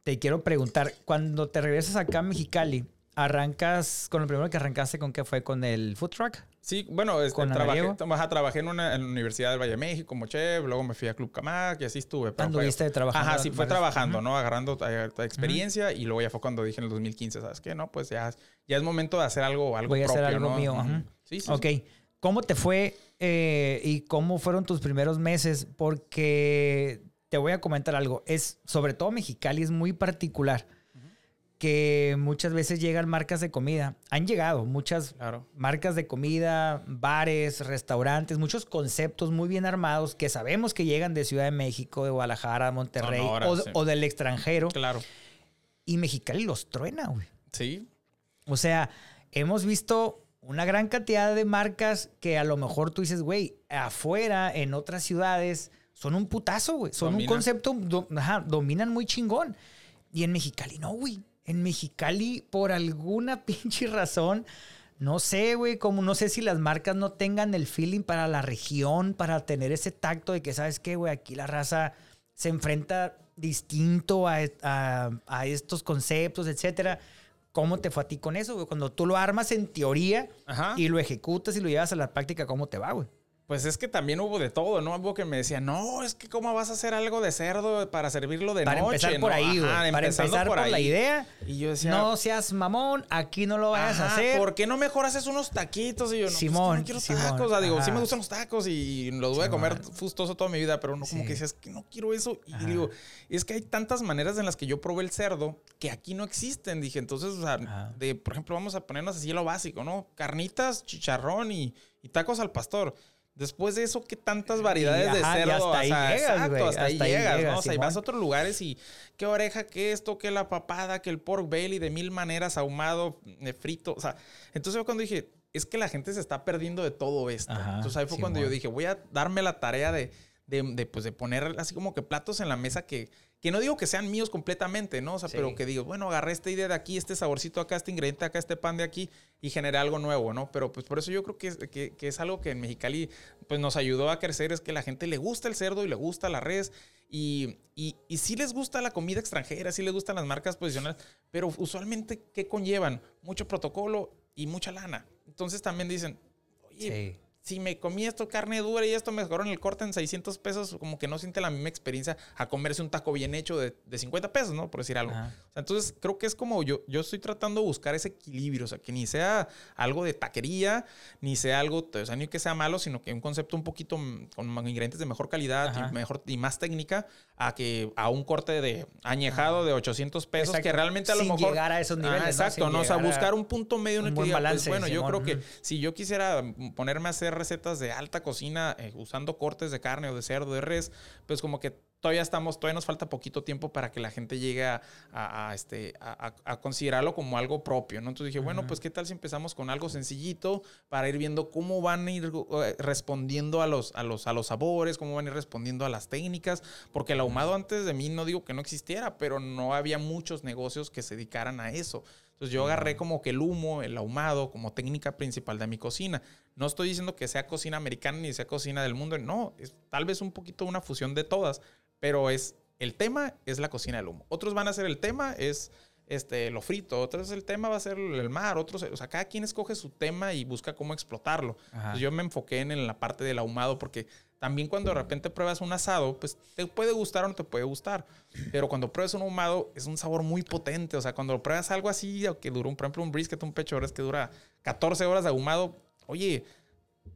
S1: te quiero preguntar, cuando te regresas acá a Mexicali, ¿arrancas con lo primero que arrancaste con qué fue? ¿Con el food truck?
S2: Sí, bueno, este, ¿Con trabajé, trabajé en, una, en la Universidad del Valle de México como chef, luego me fui a Club Camac y así estuve.
S1: ¿Anduviste trabajando?
S2: Ajá, sí, fue trabajando, ¿no? Agarrando experiencia y luego ya fue cuando dije en el 2015, ¿sabes qué? No, pues ya, ya es momento de hacer algo, algo
S1: Voy
S2: a
S1: hacer algo mío. Sí, sí. Ok. ¿Cómo te fue eh, y cómo fueron tus primeros meses? Porque te voy a comentar algo. Es, sobre todo Mexicali, es muy particular. Que muchas veces llegan marcas de comida. Han llegado muchas marcas de comida, bares, restaurantes, muchos conceptos muy bien armados que sabemos que llegan de Ciudad de México, de Guadalajara, Monterrey o, del extranjero.
S2: Claro.
S1: Y Mexicali los truena, güey.
S2: Sí.
S1: O sea, hemos visto una gran cantidad de marcas que a lo mejor tú dices, güey, afuera, en otras ciudades, son un putazo, güey. Son un concepto, ajá, dominan muy chingón. Y en Mexicali no, güey. En Mexicali, por alguna pinche razón, no sé, güey, como no sé si las marcas no tengan el feeling para la región, para tener ese tacto de que, ¿sabes qué, güey? Aquí la raza se enfrenta distinto a, estos conceptos, etcétera. ¿Cómo te fue a ti con eso, güey? Cuando tú lo armas en teoría y lo ejecutas y lo llevas a la práctica, ¿cómo te va, güey?
S2: Pues es que también hubo de todo, ¿no? Hubo que me decía, no, es que cómo vas a hacer algo de cerdo para servirlo de
S1: para
S2: noche.
S1: Empezar por ahí, güey. para empezar por, la idea.
S2: Y yo decía,
S1: no seas mamón, aquí no lo vayas a hacer.
S2: ¿Por qué no mejor haces unos taquitos? Y yo, no,
S1: Simón,
S2: pues no quiero tacos. O sea, digo, sí me gustan los tacos y los voy a comer fustoso toda mi vida, pero no como que decías que no quiero eso. Y digo, es que hay tantas maneras en las que yo probé el cerdo que aquí no existen. Dije, entonces, o sea, de, por ejemplo, vamos a ponernos así lo básico, ¿no? Carnitas, chicharrón y, y tacos al pastor. Después de eso, ¿qué tantas variedades de cerdo?
S1: hasta ahí llegas,
S2: exacto, hasta, ahí llegas, ¿no? O sea, y vas a otros lugares y qué oreja, qué esto, qué la papada, qué el pork belly de mil maneras, ahumado, eh, frito. O sea, entonces yo cuando dije, es que la gente se está perdiendo de todo esto. entonces ahí fue cuando yo dije, voy a darme la tarea de, de, de, pues, de poner así como que platos en la mesa que que no digo que sean míos completamente, ¿no? O sea, pero que digo, bueno, agarré esta idea de aquí, este saborcito acá, este ingrediente acá, este pan de aquí y generé algo nuevo, ¿no? Pero pues por eso yo creo que es, que, es algo que en Mexicali pues nos ayudó a crecer, es que la gente le gusta el cerdo y le gusta la res y, y, y sí les gusta la comida extranjera, sí les gustan las marcas posicionales, pero usualmente, ¿qué conllevan? Mucho protocolo y mucha lana. Entonces también dicen, oye, si me comí esto carne dura y esto me en el corte en 600 pesos, como que no siente la misma experiencia a comerse un taco bien hecho de, de 50 pesos, ¿no? Por decir algo. entonces, creo que es como yo, yo estoy tratando de buscar ese equilibrio, o sea, que ni sea algo de taquería, ni sea algo, o sea, ni que sea malo, sino que un concepto un poquito con ingredientes de mejor calidad y, mejor, y más técnica, a que a un corte de añejado de 800 pesos, que realmente a lo
S1: Sin
S2: mejor...
S1: llegar a esos niveles,
S2: Exacto, ¿no? O sea, buscar un punto medio en el que pues, bueno, yo creo que si yo quisiera ponerme a hacer recetas de alta cocina eh, usando cortes de carne o de cerdo, de res, pues como que todavía estamos, todavía nos falta poquito tiempo para que la gente llegue a, este, a, considerarlo como algo propio, ¿no? Entonces dije, bueno, pues qué tal si empezamos con algo sencillito para ir viendo cómo van a ir eh, respondiendo a los, a los, a los sabores, cómo van a ir respondiendo a las técnicas, porque el ahumado antes de mí no digo que no existiera, pero no había muchos negocios que se dedicaran a eso. Entonces yo agarré como que el humo, el ahumado, como técnica principal de mi cocina. No estoy diciendo que sea cocina americana ni sea cocina del mundo, no, es tal vez un poquito una fusión de todas, pero es el tema es la cocina del humo. Otros van a hacer el tema es este, lo frito, otros el tema va a ser el mar, otros, o sea, cada quien escoge su tema y busca cómo explotarlo. yo me enfoqué en, la parte del ahumado porque también cuando de repente pruebas un asado, pues te puede gustar o no te puede gustar, pero cuando pruebas un ahumado es un sabor muy potente, o sea, cuando pruebas algo así, que dura, por ejemplo, un brisket, un pecho, es que dura 14 horas de ahumado, oye,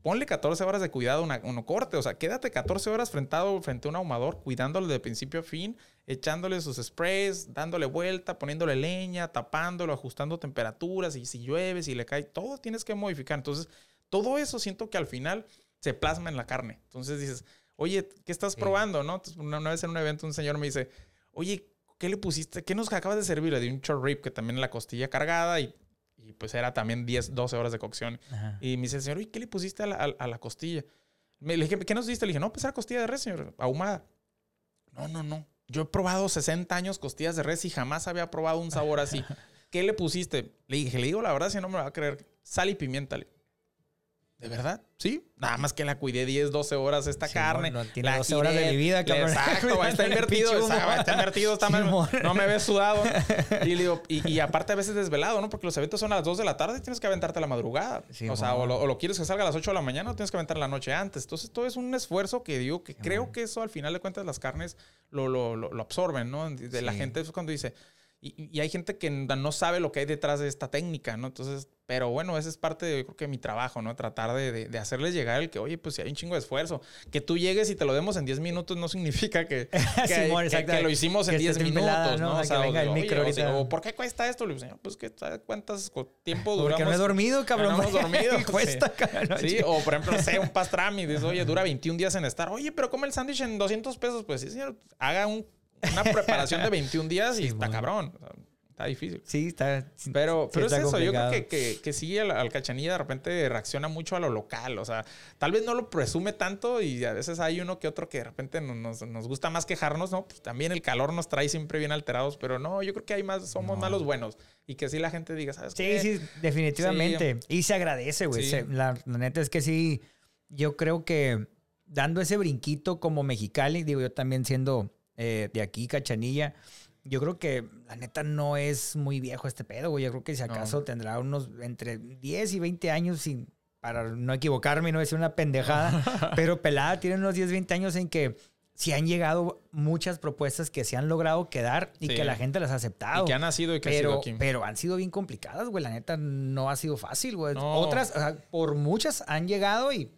S2: ponle 14 horas de cuidado a uno corte. O sea, quédate 14 horas frentado frente a un ahumador, cuidándolo de principio a fin, echándole sus sprays, dándole vuelta, poniéndole leña, tapándolo, ajustando temperaturas. Y si llueve, si le cae, todo tienes que modificar. Entonces, todo eso siento que al final se plasma en la carne. Entonces dices, oye, ¿qué estás probando? ¿No? una, vez en un evento un señor me dice, oye, ¿qué le pusiste? ¿Qué nos acabas de servir? Le di un short rib que también la costilla cargada y, y pues era también 10, 12 horas de cocción. Y me dice el señor, ¿y qué le pusiste a la, a, la costilla? Me le dije, ¿qué nos diste? Le dije, no, pues era costilla de res, señor, ahumada. No, no, no. Yo he probado 60 años costillas de res y jamás había probado un sabor así. ¿Qué le pusiste? Le dije, le digo la verdad, si no me va a creer, sal y pimienta. ¿De verdad? Sí. Nada más que la cuidé 10, 12 horas esta carne.
S1: No, tiene 12 horas de mi vida,
S2: cabrón. Exacto, está invertido. está, invertido, está mal. No me ves sudado. Y, digo, y, aparte a veces desvelado, ¿no? Porque los eventos son a las 2 de la tarde y tienes que aventarte a la madrugada. o sea, o lo, quieres que salga a las 8 de la mañana o tienes que aventar la noche antes. Entonces, todo es un esfuerzo que digo que creo que eso al final de cuentas las carnes lo, lo, lo absorben, ¿no? De la gente es cuando dice, y, hay gente que no sabe lo que hay detrás de esta técnica, ¿no? Entonces, pero bueno, esa es parte de, yo creo que mi trabajo, ¿no? Tratar de, de, hacerles llegar el que, oye, pues si hay un chingo de esfuerzo. Que tú llegues y te lo demos en 10 minutos no significa que, que, lo hicimos en 10 minutos, ¿no? O sea, venga el micro o, ¿por qué cuesta esto? Le digo, pues que cuántas tiempo duramos.
S1: Porque no he dormido, cabrón.
S2: No hemos dormido. cuesta, cabrón. Sí, o por ejemplo, sé, un pastrami. Dices, oye, dura 21 días en estar. Oye, pero come el sándwich en 200 pesos. Pues sí, señor, haga un una preparación de 21 días y está cabrón. Está difícil.
S1: Sí, está.
S2: Pero, pero es eso. Yo creo que, que, que sí, al, cachanilla de repente reacciona mucho a lo local. O sea, tal vez no lo presume tanto y a veces hay uno que otro que de repente nos, nos gusta más quejarnos, ¿no? Pues también el calor nos trae siempre bien alterados, pero no, yo creo que hay más, somos malos buenos. Y que sí la gente diga, ¿sabes
S1: qué? Sí, sí, definitivamente. y se agradece, güey. La, la neta es que sí, yo creo que dando ese brinquito como mexicali, digo yo también siendo eh, de aquí, Cachanilla. Yo creo que la neta no es muy viejo este pedo, güey. Yo creo que si acaso tendrá unos entre 10 y 20 años sin, para no equivocarme y no decir una pendejada, pero pelada tiene unos 10, 20 años en que sí han llegado muchas propuestas que se han logrado quedar y que la gente las ha aceptado.
S2: Y que han nacido y que
S1: pero,
S2: han sido aquí.
S1: Pero han sido bien complicadas, güey. La neta no ha sido fácil, güey. Otras, por muchas han llegado y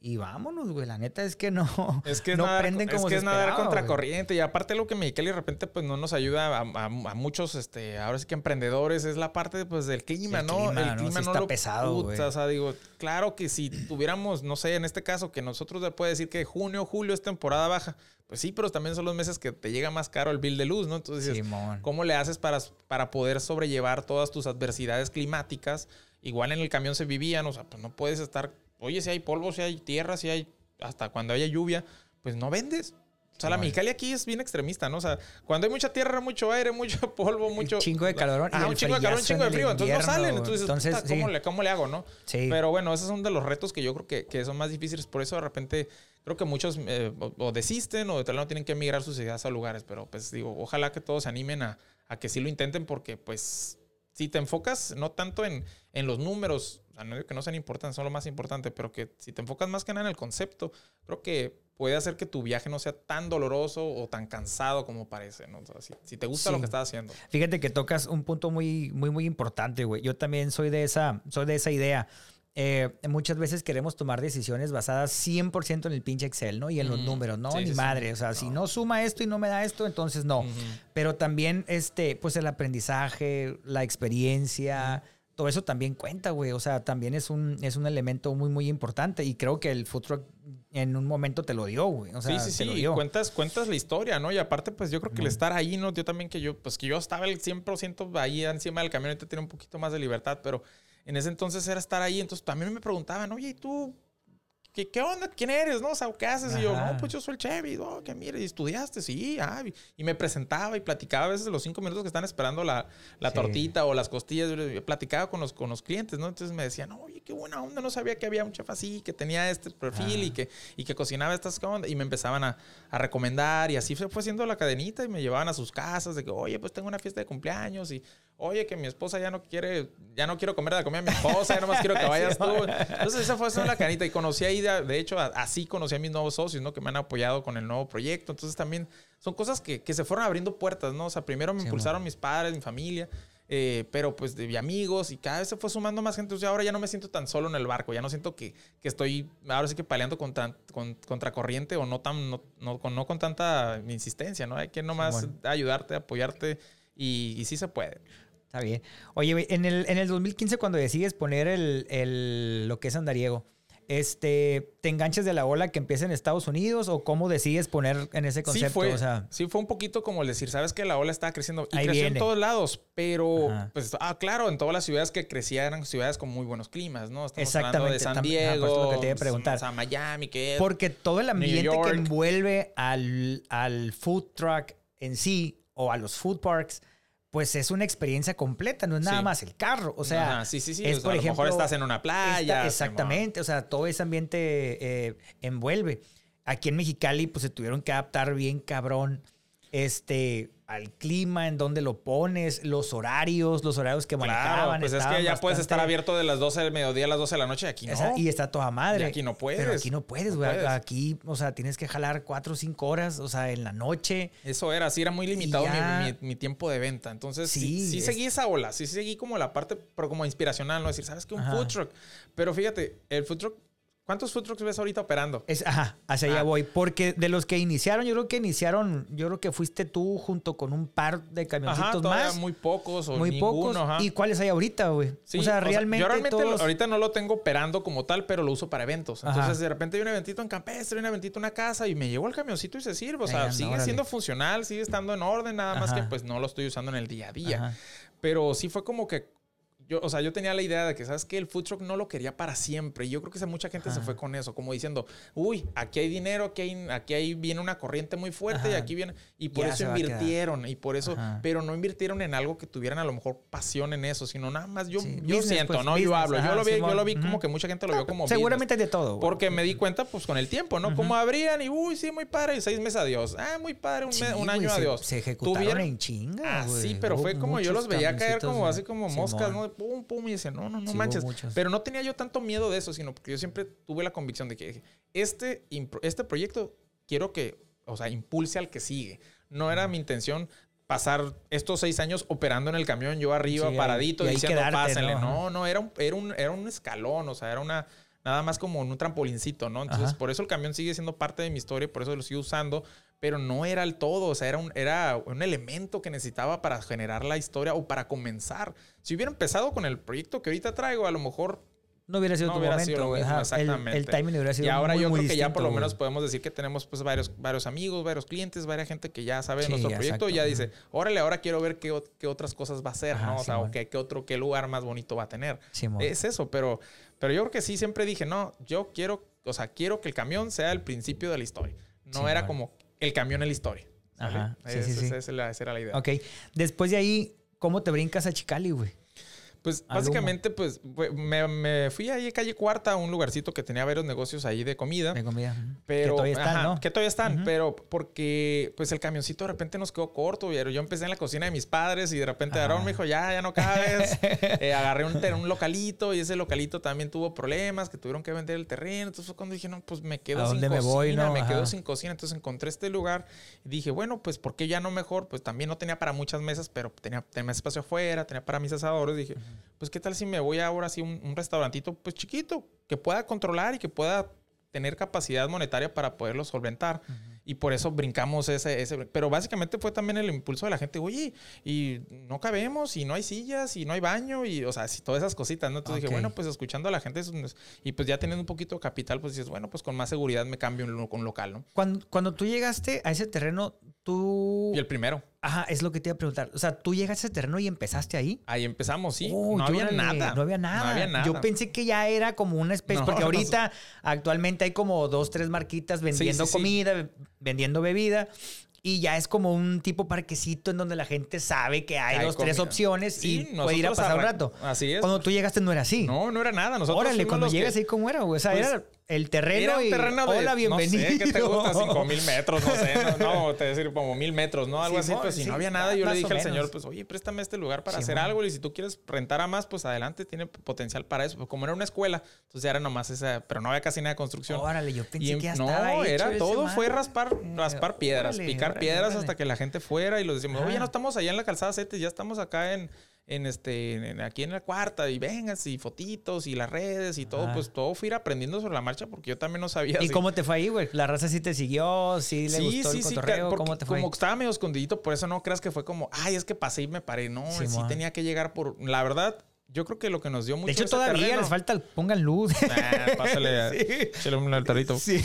S1: y vámonos, güey. La neta es que no.
S2: Es que es no nadar, como es que es nadar contracorriente. Y aparte lo que me y de repente pues no nos ayuda a, muchos, este, ahora sí que emprendedores, es la parte pues del clima, ¿no?
S1: el clima no, está pesado, güey.
S2: O sea, digo, claro que si tuviéramos, no sé, en este caso, que nosotros le puede decir que junio, julio es temporada baja. Pues sí, pero también son los meses que te llega más caro el bill de luz, ¿no? Entonces, ¿cómo le haces para, para poder sobrellevar todas tus adversidades climáticas? Igual en el camión se vivían, o sea, pues no puedes estar Oye, si hay polvo, si hay tierra, si hay. Hasta cuando haya lluvia, pues no vendes. O sea, la Mexicali aquí es bien extremista, ¿no? O sea, cuando hay mucha tierra, mucho aire, mucho polvo, mucho...
S1: Un chingo de calor.
S2: Ah, un chingo de calor, un chingo de frío. Entonces no salen. Entonces, ¿cómo, le, ¿cómo, le, hago, no? Sí. Pero bueno, esos son de los retos que yo creo que, que son más difíciles. Por eso de repente creo que muchos eh, o, desisten o de tal no tienen que emigrar sus ideas a lugares. Pero pues digo, ojalá que todos se animen a, a que sí lo intenten porque pues si te enfocas no tanto en, en los números, sea, no que no sean importantes, son lo más importante, pero que si te enfocas más que nada en el concepto, creo que puede hacer que tu viaje no sea tan doloroso o tan cansado como parece, ¿no? si, te gusta lo que estás haciendo.
S1: Fíjate que tocas un punto muy, muy, muy importante, güey. Yo también soy de esa, soy de esa idea. Eh, muchas veces queremos tomar decisiones basadas 100% en el pinche Excel, ¿no? Y en los números, ¿no? Ni madre. O sea, si no suma esto y no me da esto, entonces no. Pero también, este, pues el aprendizaje, la experiencia, todo eso también cuenta, güey. O sea, también es un, es un elemento muy, muy importante. Y creo que el food truck en un momento te lo dio, güey. O sea,
S2: sí, sí, sí. Cuentas, cuentas la historia, ¿no? Y aparte, pues yo creo que el estar ahí, ¿no? Yo también que yo, pues que yo estaba el 100% ahí encima del camión, ahorita tiene un poquito más de libertad, pero en ese entonces era estar ahí. Entonces también me preguntaban, oye, ¿y tú ¿Qué, ¿qué, onda? ¿Quién eres? ¿No? O sea, ¿qué haces? Y yo, no, pues yo soy el Chevy. Oh, que mire, ¿y estudiaste? Sí, ah. Y me presentaba y platicaba a veces los cinco minutos que están esperando la, la tortita o las costillas. Yo platicaba con los, con los clientes, ¿no? Entonces me decían, oye, qué buena onda. No sabía que había un chef así, que tenía este perfil y, que, y que cocinaba estas cosas. Y me empezaban a, a, recomendar. Y así se fue haciendo la cadenita y me llevaban a sus casas de que, oye, pues tengo una fiesta de cumpleaños y oye, que mi esposa ya no quiere, ya no quiero comer de la comida de mi esposa, ya nomás quiero que vayas tú. Entonces esa fue la canita y conocí ahí, de, hecho, así conocí a mis nuevos socios, ¿no? Que me han apoyado con el nuevo proyecto. Entonces también son cosas que, que se fueron abriendo puertas, ¿no? O sea, primero me impulsaron mis padres, mi familia. Eh, pero pues de amigos y cada vez se fue sumando más gente. Entonces ahora ya no me siento tan solo en el barco, ya no siento que, que estoy ahora sí que peleando contra, con, contracorriente o no, tan, no, no, con, no con tanta insistencia, ¿no? Hay que nomás ayudarte, apoyarte y, y sí se puede.
S1: Está bien. Oye, en el, en el 2015 cuando decides poner el, el, lo que es andariego, este, ¿te enganchas de la ola que empieza en Estados Unidos o cómo decides poner en ese concepto?
S2: Sí fue,
S1: o sea,
S2: sí fue un poquito como el decir, sabes que la ola está creciendo y creció en todos lados, pero pues, ah, claro, en todas las ciudades que crecían eran ciudades con muy buenos climas, ¿no?
S1: Estamos Exactamente. de San Diego, que te preguntar.
S2: Miami, que
S1: Porque todo el ambiente que envuelve al, al food truck en sí o a los food parks pues es una experiencia completa, no es nada más el carro. O sea,
S2: sí, sí, sí. Es, por a ejemplo, lo mejor estás en una playa.
S1: exactamente, o sea, todo ese ambiente eh, envuelve. Aquí en Mexicali, pues se tuvieron que adaptar bien cabrón. Este, al clima, en dónde lo pones, los horarios, los horarios que manejaban.
S2: Pues es que ya puedes estar abierto de las 12 del mediodía a las 12 de la noche, aquí no.
S1: y está toda madre.
S2: aquí no puedes.
S1: Pero aquí no puedes, güey. Aquí, o sea, tienes que jalar 4 o 5 horas, o sea, en la noche.
S2: Eso era, sí era muy limitado mi, tiempo de venta. Entonces, sí, sí, seguí esa ola, sí seguí como la parte, pero como inspiracional, ¿no? Decir, ¿sabes qué? Un food truck. Pero fíjate, el food truck ¿Cuántos food trucks ves ahorita operando?
S1: Es, ajá, hacia allá ah. voy. Porque de los que iniciaron, yo creo que iniciaron, yo creo que fuiste tú junto con un par de camioncitos más.
S2: muy pocos o muy pocos.
S1: ¿Y cuáles hay ahorita, güey? o sea, realmente.
S2: yo realmente ahorita no lo tengo operando como tal, pero lo uso para eventos. Entonces, de repente hay un eventito en campestre, un eventito en una casa y me llevo el camioncito y se sirve. O sea, sigue siendo funcional, sigue estando en orden, nada más que pues no lo estoy usando en el día a día. Pero sí fue como que yo, o sea, yo tenía la idea de que, ¿sabes qué? El food truck no lo quería para siempre. Y yo creo que mucha gente se fue con eso, como diciendo, uy, aquí hay dinero, aquí, hay, aquí hay, viene una corriente muy fuerte y aquí viene. Y por eso invirtieron, y por eso, pero no invirtieron en algo que tuvieran a lo mejor pasión en eso, sino nada más yo, yo siento, pues, ¿no? yo hablo. yo lo vi, yo lo vi como que mucha gente lo vio como.
S1: Seguramente de todo.
S2: Porque me di cuenta, pues, con el tiempo, ¿no? Como abrían y, uy, sí, muy padre, y seis meses adiós. Ah, muy padre, un, año adiós.
S1: Se, ejecutaron en chinga.
S2: Ah, sí, pero fue como yo los veía caer como así como moscas, ¿no? Pum, pum, y decían, no, no, no manches. Pero no tenía yo tanto miedo de eso, sino porque yo siempre tuve la convicción de que este, este proyecto quiero que, o sea, impulse al que sigue. No era mi intención pasar estos seis años operando en el camión, yo arriba, paradito, diciendo, pásenle. No, no, era, un, era, un, era un escalón, o sea, era una nada más como un trampolincito, ¿no? Entonces, por eso el camión sigue siendo parte de mi historia, por eso lo sigo usando, pero no era el todo, o sea, era un, era un elemento que necesitaba para generar la historia o para comenzar. Si hubiera empezado con el proyecto que ahorita traigo, a lo mejor
S1: no hubiera sido tu momento. exactamente. El, timing hubiera sido
S2: Y ahora
S1: yo
S2: creo que ya por lo menos podemos decir que tenemos pues varios, varios amigos, varios clientes, varias gente que ya sabe nuestro proyecto y ya dice, órale, ahora quiero ver qué, qué otras cosas va a hacer, ¿no? O sea, o qué, qué, otro, qué lugar más bonito va a tener. es eso, pero, pero yo creo que sí, siempre dije, no, yo quiero, o sea, quiero que el camión sea el principio de la historia. No era como el camión en la historia. Ajá. Sí, sí, esa, esa era la idea.
S1: Ok. Después de ahí, ¿cómo te brincas a Chicali, güey?
S2: Pues básicamente, pues me, fui ahí a calle Cuarta, un lugarcito que tenía varios negocios ahí de comida.
S1: De comida.
S2: Pero, que todavía están, ¿no? Que todavía están, pero porque pues el camioncito de repente nos quedó corto. Yo empecé en la cocina de mis padres y de repente Aaron me dijo, ya, ya no cabes. Eh, agarré un, un, localito y ese localito también tuvo problemas, que tuvieron que vender el terreno. Entonces fue cuando dije, no, pues me quedo sin me cocina, voy, no? me quedo sin cocina. Entonces encontré este lugar y dije, bueno, pues ¿por qué ya no mejor? Pues también no tenía para muchas mesas, pero tenía, tenía espacio afuera, tenía para mis asadores. Dije, pues qué tal si me voy ahora así un, un restaurantito pues chiquito, que pueda controlar y que pueda tener capacidad monetaria para poderlo solventar. Y por eso brincamos ese, ese... Pero básicamente fue también el impulso de la gente, oye, y no cabemos, y no hay sillas, y no hay baño, y, o sea, si todas esas cositas, ¿no? Entonces dije, bueno, pues escuchando a la gente, y pues ya teniendo un poquito de capital, pues dices, bueno, pues con más seguridad me cambio con un local, ¿no?
S1: Cuando, cuando tú llegaste a ese terreno, tú...
S2: Y el primero.
S1: Ajá, es lo que te iba a preguntar. O sea, tú llegaste a ese terreno y empezaste ahí.
S2: Ahí empezamos, sí. no había nada.
S1: No había nada. No había nada. Yo pensé que ya era como una especie, porque ahorita actualmente hay como dos, tres marquitas vendiendo comida, vendiendo bebida. Y ya es como un tipo parquecito en donde la gente sabe que hay, dos, tres opciones y puede ir a pasar un rato.
S2: Así es.
S1: Cuando tú llegaste no era así.
S2: No, no era nada. Nosotros
S1: Órale, cuando llegas ahí, ¿cómo era? O sea, pues, era el terreno y hola, bienvenido.
S2: No sé, ¿qué te gusta? Cinco mil metros, no sé. No, te decir como mil metros, ¿no? Algo así. Pero si no había nada, yo le dije al señor, pues, oye, préstame este lugar para hacer algo. Y si tú quieres rentar a más, pues adelante, tiene potencial para eso. Pues como era una escuela, entonces ya era nomás esa, pero no había casi nada de construcción.
S1: Órale, yo pensé que ya
S2: No, era todo, fue raspar, raspar piedras, picar piedras hasta que la gente fuera y los decimos, oye, no estamos allá en la calzada Cetes, ya estamos acá en en este, aquí en la cuarta, y vengas, y fotitos, y las redes, y todo, pues todo fui ir aprendiendo sobre la marcha porque yo también no sabía.
S1: ¿Y cómo te fue ahí, güey? ¿La raza sí te siguió? ¿Sí le gustó el cotorreo? ¿Cómo te fue?
S2: Como estaba medio escondidito, por eso no creas que fue como, ay, es que pasé y me paré. No, sí, tenía que llegar por, la verdad, yo creo que lo que nos dio mucho.
S1: De hecho, todavía les falta, pongan luz.
S2: Ah, pásale, sí. un altarito. Sí.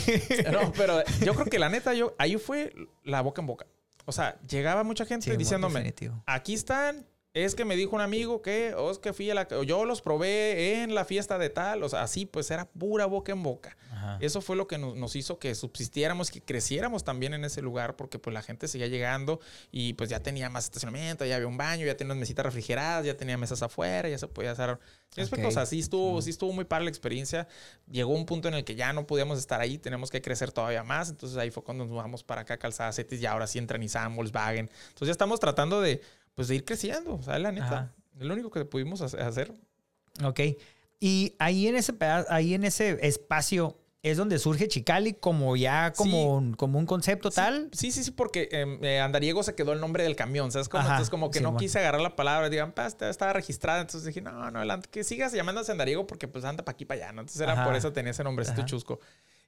S2: No, pero yo creo que la neta, yo, ahí fue la boca en boca. O sea, llegaba mucha gente diciéndome, aquí están, es que me dijo un amigo que, o es que fui a la, yo los probé en la fiesta de tal, o sea, así pues era pura boca en boca. Eso fue lo que nos, hizo que subsistiéramos, que creciéramos también en ese lugar, porque pues la gente seguía llegando y pues ya tenía más estacionamiento, ya había un baño, ya tenía unas mesitas refrigeradas, ya tenía mesas afuera, ya se podía hacer... Okay. O sea, sí estuvo, sí estuvo muy para la experiencia. Llegó un punto en el que ya no podíamos estar ahí, tenemos que crecer todavía más, entonces ahí fue cuando nos mudamos para acá, Calzada Cetis, y ahora sí entra Nissan, Volkswagen. Entonces ya estamos tratando de, pues, de ir creciendo, o sea, la neta. Es lo único que pudimos hacer.
S1: Ok. Y ahí en ese, ahí en ese espacio, es donde surge Chicali como ya como, como un concepto tal.
S2: Sí, sí, sí, porque em, eh, Andariego se quedó el nombre del camión, ¿sabes? Como, entonces como que no quise agarrar la palabra, digan, pa, estaba registrada, entonces dije, no, no, adelante, que sigas llamándose Andariego porque pues anda para aquí para allá, ¿no? Entonces era por eso tenía ese nombrecito chusco.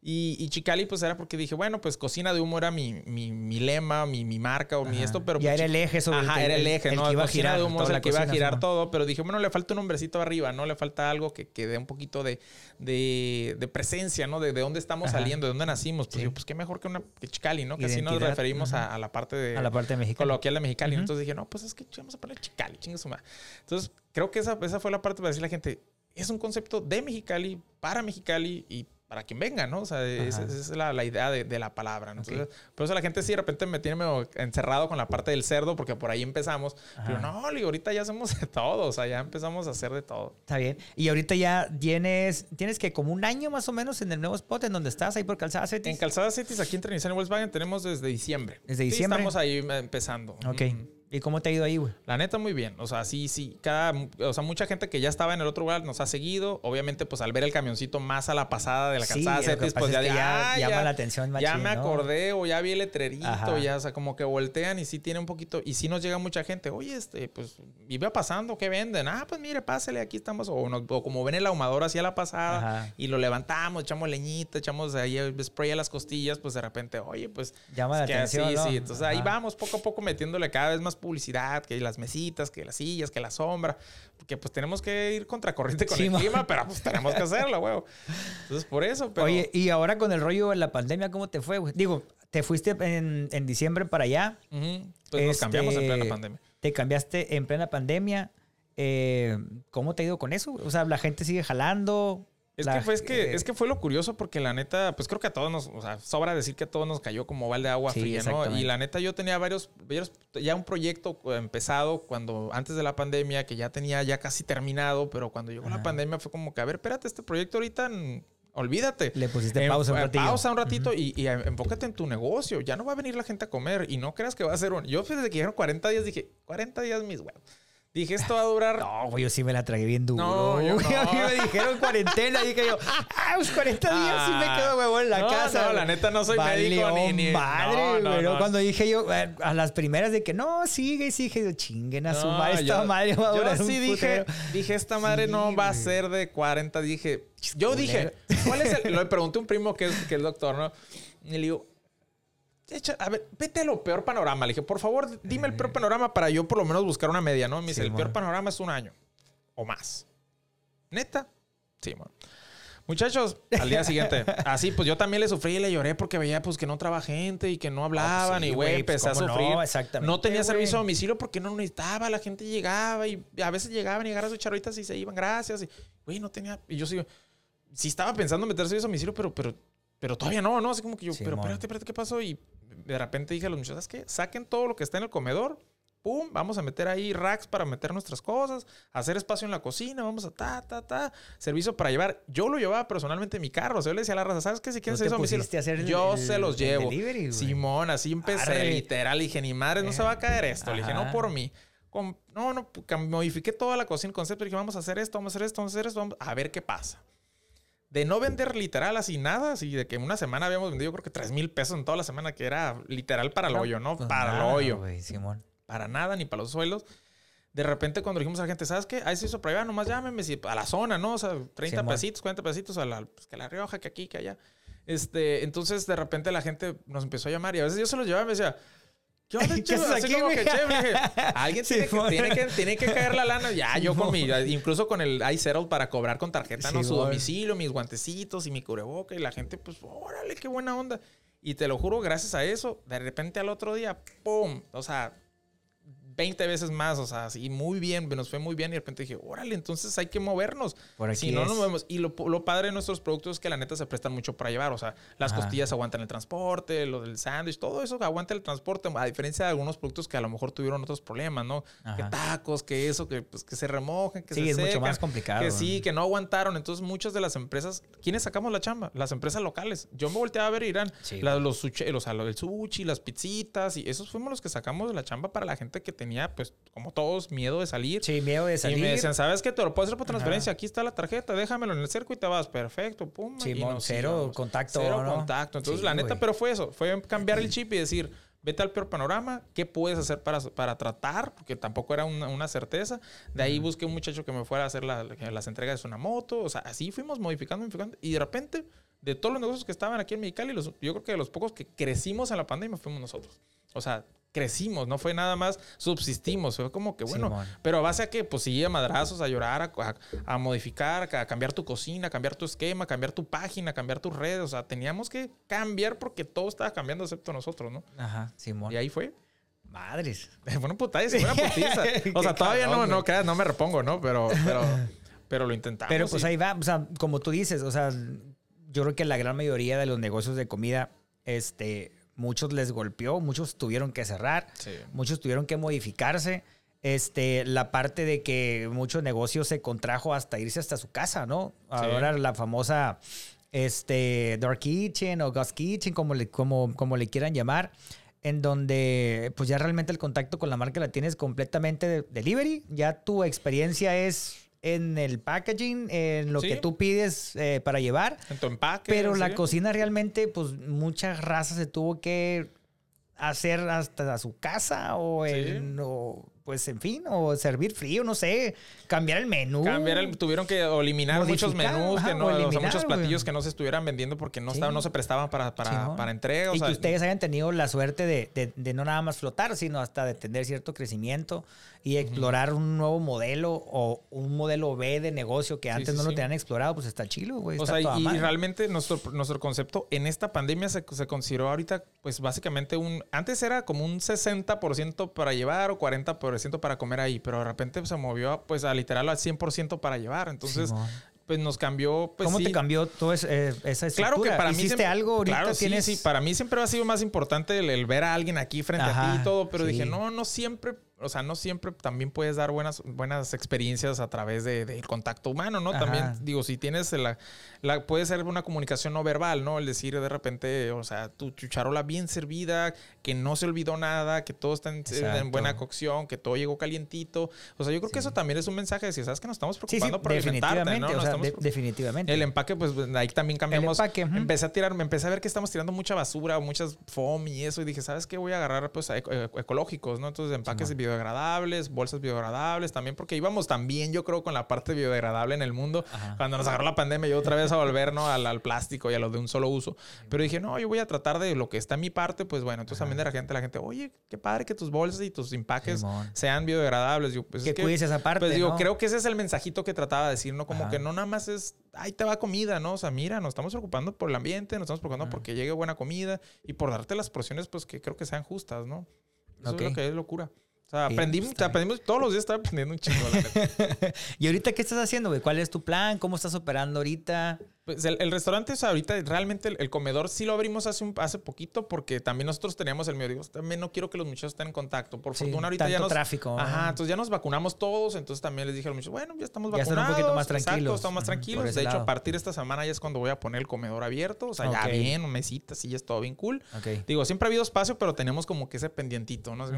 S2: Y, y, Chicali, pues era porque dije, bueno, pues cocina de humo era mi, mi, mi lema, mi, mi, marca o mi esto, pero.
S1: Ya
S2: pues,
S1: era el eje
S2: sobre Ajá, era el eje, ¿no?
S1: Que iba a girar
S2: de humo es el que iba a girar todo, pero dije, bueno, le falta un nombrecito arriba, ¿no? Le falta algo que, que dé un poquito de, de, de, presencia, ¿no? De, de dónde estamos saliendo, de dónde nacimos. Pues, pues qué mejor que una que Chicali, ¿no? Que así nos referimos a, a, la parte de.
S1: A la parte de Mexicali.
S2: Coloquial de Mexicali. Entonces dije, no, pues es que vamos a poner Chicali, chingue su madre. Entonces, creo que esa, esa fue la parte para decirle a la gente, es un concepto de Mexicali, para Mexicali y para quien venga, ¿no? O sea, esa, es la, la idea de, de, la palabra. ¿no? Entonces, por eso la gente sí de repente me tiene medio encerrado con la parte del cerdo, porque por ahí empezamos. Pero no, ahorita ya hacemos de todo, o sea, ya empezamos a hacer de todo.
S1: Está bien. Y ahorita ya tienes, tienes que como un año más o menos en el nuevo spot en donde estás, ahí por Calzada Cetis.
S2: En Calzada Cetis, aquí en Nissan y Volkswagen, tenemos desde diciembre.
S1: Desde diciembre.
S2: estamos ahí empezando.
S1: Ok. ¿Y cómo te ha ido ahí, güey?
S2: La neta, muy bien. O sea, sí, sí. Cada, o sea, mucha gente que ya estaba en el otro lugar nos ha seguido. Obviamente, pues al ver el camioncito más a la pasada de la calzada sí, pues ya,
S1: ya, llama la atención.
S2: ya me acordé o ya vi el letrerito, ya, o sea, como que voltean y sí tiene un poquito. Y sí nos llega mucha gente. Oye, este, pues, iba pasando, ¿qué venden? Ah, pues mire, pásale, aquí estamos. O, como ven el ahumador así a la pasada y lo levantamos, echamos leñita, echamos ahí spray a las costillas, pues de repente, oye, pues.
S1: Llama la atención.
S2: Sí, sí. Entonces ahí vamos poco a poco metiéndole cada vez más publicidad, que las mesitas, que las sillas, que la sombra, porque pues tenemos que ir contracorriente con el clima, pero pues tenemos que hacerlo, güey. Entonces, por eso, pero...
S1: Oye, y ahora con el rollo de la pandemia, ¿cómo te fue, güey? Digo, te fuiste en, en diciembre para allá.
S2: Pues nos cambiamos en plena este, pandemia.
S1: Te cambiaste en plena pandemia. Eh, ¿Cómo te ha ido con eso? O sea, la gente sigue jalando.
S2: Es, que fue, es, que, es que fue lo curioso porque la neta, pues creo que a todos nos, o sea, sobra decir que a todos nos cayó como balde de agua fría, ¿no? Y la neta yo tenía varios, varios, ya un proyecto empezado cuando, antes de la pandemia, que ya tenía ya casi terminado, pero cuando llegó la pandemia fue como que, a ver, espérate, este proyecto ahorita, olvídate.
S1: Le pusiste pausa un ratito.
S2: Pausa un ratito y, y, enfócate en tu negocio. Ya no va a venir la gente a comer y no creas que va a ser un... Yo desde que dijeron 40 días dije, 40 días mis huevos. Dije, esto va a durar.
S1: No, güey, yo sí me la tragué bien duro. No, yo no. A mí me dijeron cuarentena. Y dije yo, ah, pues 40 días sí me quedo huevón en la casa.
S2: No, la neta no soy médico ni, ni.
S1: madre, pero cuando dije yo, eh, a las primeras de que no, sigue, sigue, yo chinguen a su madre, esta madre va a durar.
S2: Yo sí dije, dije, esta madre no va a ser de 40. Dije, yo dije, ¿cuál es el.? Le pregunté a un primo que es, que es doctor, ¿no? Y le digo, a ver, vete a lo peor panorama. Le dije, por favor, dime el peor panorama para yo por lo menos buscar una media, ¿no? Me dice, el peor panorama es un año o más. ¿Neta? Sí, bueno. Muchachos, al día siguiente, así pues yo también le sufrí y le lloré porque veía pues que no trabajaba gente y que no hablaban y güey, pues, empecé a sufrir. No, exactamente, no tenía servicio a domicilio porque no lo necesitaba, la gente llegaba y a veces llegaban y agarraban sus charritas y se iban, gracias. Y güey, no tenía, y yo sí, sí estaba pensando en meter servicio a domicilio, pero, pero, pero todavía no, ¿no? Así como que yo, pero espérate, espérate, ¿qué pasó? Y de repente dije a los muchachos, que saquen todo lo que está en el comedor, pum, vamos a meter ahí racks para meter nuestras cosas, hacer espacio en la cocina, vamos a ta, ta, ta, servicio para llevar. Yo lo llevaba personalmente en mi carro, o sea, yo le decía a la raza, ¿sabes qué? Si quieren servicio a hacer yo se los llevo. Simón, así empecé, literal, dije, ni madre, no se va a caer esto. Le dije, no por mí. no, no, modifiqué toda la cocina, el concepto, dije, vamos a hacer esto, vamos a hacer esto, vamos a hacer esto, vamos a ver qué pasa de no vender literal así nada, así de que en una semana habíamos vendido creo que 3 mil pesos en toda la semana, que era literal para el hoyo, ¿no? Pues para el hoyo. Para nada, ni para los suelos. De repente cuando dijimos a la gente, ¿sabes qué? Ahí se hizo prueba, nomás llámeme a la zona, ¿no? O sea, 30 pesitos, 40 pesitos a la, pues, que la Rioja, que aquí, que allá. Este, entonces de repente la gente nos empezó a llamar y a veces yo se los llevaba y me decía, ¿Qué onda, che? Así como que, che, dije, alguien tiene, que, tiene, que, tiene, que, caer la lana. Ya, yo con mi, incluso con el iSettle para cobrar con tarjeta, ¿no? Su domicilio, mis guantecitos y mi cubreboca. Y la gente, pues, órale, qué buena onda. Y te lo juro, gracias a eso, de repente al otro día, ¡pum! O sea, 20 veces más, o sea, así muy bien, nos fue muy bien y de repente dije, órale, entonces hay que movernos. Por aquí si no nos movemos. Y lo, padre de nuestros productos es que la neta se prestan mucho para llevar, o sea, las costillas aguantan el transporte, lo del sándwich, todo eso aguanta el transporte, a diferencia de algunos productos que a lo mejor tuvieron otros problemas, ¿no? Que tacos, que eso, que, pues, que se remojen, que
S1: sí,
S2: es
S1: mucho más complicado.
S2: Que sí, que no aguantaron. Entonces muchas de las empresas, ¿quiénes sacamos la chamba? Las empresas locales. Yo me volteaba a ver Irán, los, sushi, los, el sushi, las pizzitas, y esos fuimos los que sacamos la chamba para la gente que tenía, pues, como todos, miedo de salir.
S1: Sí, miedo de salir.
S2: Y me decían, ¿sabes qué? Te lo puedo hacer por transferencia. Aquí está la tarjeta, déjamelo en el cerco y te vas. Perfecto, pum.
S1: Sí, cero contacto.
S2: Cero contacto. Entonces, la neta, pero fue eso. Fue cambiar el chip y decir, vete al peor panorama, ¿qué puedes hacer para, para tratar? Porque tampoco era una, certeza. De ahí busqué un muchacho que me fuera a hacer las entregas de una moto. O sea, así fuimos modificando, modificando. Y de repente, de todos los negocios que estaban aquí en Mexicali, los, yo creo que de los pocos que crecimos en la pandemia fuimos nosotros. O sea, crecimos, no fue nada más subsistimos, fue como que bueno, pero a base a que pues sí, a madrazos, a llorar, a, modificar, a cambiar tu cocina, a cambiar tu esquema, a cambiar tu página, a cambiar tus redes, o sea, teníamos que cambiar porque todo estaba cambiando excepto nosotros, ¿no?
S1: Ajá, Simón.
S2: Y ahí fue.
S1: Madres.
S2: Bueno, puta, es una putiza. o sea, todavía no, no, no me repongo, ¿no? Pero, pero, pero lo intentamos.
S1: Pero pues ahí va, o sea, como tú dices, o sea, yo creo que la gran mayoría de los negocios de comida, este, muchos les golpeó, muchos tuvieron que cerrar, muchos tuvieron que modificarse. Este, la parte de que muchos negocios se contrajo hasta irse hasta su casa, ¿no? Ahora la famosa este, Dark Kitchen o Ghost Kitchen, como le, como, como le quieran llamar, en donde pues ya realmente el contacto con la marca la tienes completamente de delivery, ya tu experiencia es en el packaging, en lo que tú pides eh, para llevar.
S2: En tu empaque.
S1: Pero la cocina realmente, pues muchas razas se tuvo que hacer hasta su casa o, en, pues en fin, o servir frío, no sé, cambiar el menú.
S2: Cambiar el, tuvieron que eliminar muchos menús, que no, o, muchos platillos que no se estuvieran vendiendo porque no, estaban, no se prestaban para, para, para entrega.
S1: y que ustedes hayan tenido la suerte de, de, no nada más flotar, sino hasta de tener cierto crecimiento y explorar un nuevo modelo o un modelo B de negocio que antes no lo tenían explorado, pues está chilo, güey.
S2: O sea, y, realmente nuestro, nuestro concepto en esta pandemia se, se consideró ahorita, pues básicamente un, antes era como un 60% para llevar o 40% para comer ahí, pero de repente se movió pues a literal al 100% para llevar. Entonces, pues nos cambió. Pues,
S1: ¿Cómo te cambió toda esa estructura? Claro que para mí. ¿Hiciste algo ahorita?
S2: Claro, sí, sí. Para mí siempre ha sido más importante el, ver a alguien aquí frente a ti y todo, pero dije, no, no siempre o sea, no siempre también puedes dar buenas, buenas experiencias a través del de, contacto humano, ¿no? También, digo, si tienes la, la, puede ser una comunicación no verbal, ¿no? El decir de repente, o sea, tu chucharola bien servida, que no se olvidó nada, que todo está en, buena cocción, que todo llegó calientito. O sea, yo creo que eso también es un mensaje de decir, ¿sabes? Que nos estamos preocupando por
S1: definitivamente,
S2: ¿no?
S1: O sea, definitivamente.
S2: El empaque, pues ahí también cambiamos. Empecé a tirar, me empecé a ver que estamos tirando mucha basura, muchas foam y eso, y dije, ¿sabes qué? Voy a agarrar, pues, ecológicos, ¿no? Entonces, empaques sí, biodegradables, bolsas biodegradables también, porque íbamos también, yo creo, con la parte biodegradable en el mundo. Cuando nos agarró la pandemia, yo otra vez a volver, ¿no? Al, plástico y a lo de un solo uso. Pero dije, no, yo voy a tratar de lo que está en mi parte, pues bueno, entonces también de la gente, la gente, oye, qué padre que tus bolsas y tus empaques sean biodegradables. Yo,
S1: pues, que, cuides esa parte.
S2: Pues digo, creo que ese es el mensajito que trataba de decir, ¿no? Como que no nada más es, ahí te va comida, ¿no? O sea, mira, nos estamos preocupando por el ambiente, nos estamos preocupando porque llegue buena comida y por darte las porciones, pues que creo que sean justas, ¿no? Eso es lo que es locura. O sea, aprendimos, aprendimos, todos los días estaba aprendiendo un chingo. La
S1: ¿Y ahorita qué estás haciendo, güey? ¿Cuál es tu plan? ¿Cómo estás operando ahorita?
S2: Pues el, restaurante, o sea, ahorita realmente el, comedor sí lo abrimos hace, un, hace poquito porque también nosotros teníamos el miedo. Digo, también no quiero que los muchachos estén en contacto. Por fortuna ahorita ya nos...
S1: tráfico.
S2: Ajá, entonces ya nos vacunamos todos. Entonces también les dije a los muchachos, bueno, ya estamos vacunados.
S1: Ya están un poquito más tranquilos.
S2: Exacto, estamos más tranquilos. De hecho, a partir de esta semana ya es cuando voy a poner el comedor abierto. O sea, ya bien, mesita, sí, ya es todo bien cool. Digo, siempre ha habido espacio, pero tenemos como que ese pendientito, ¿no?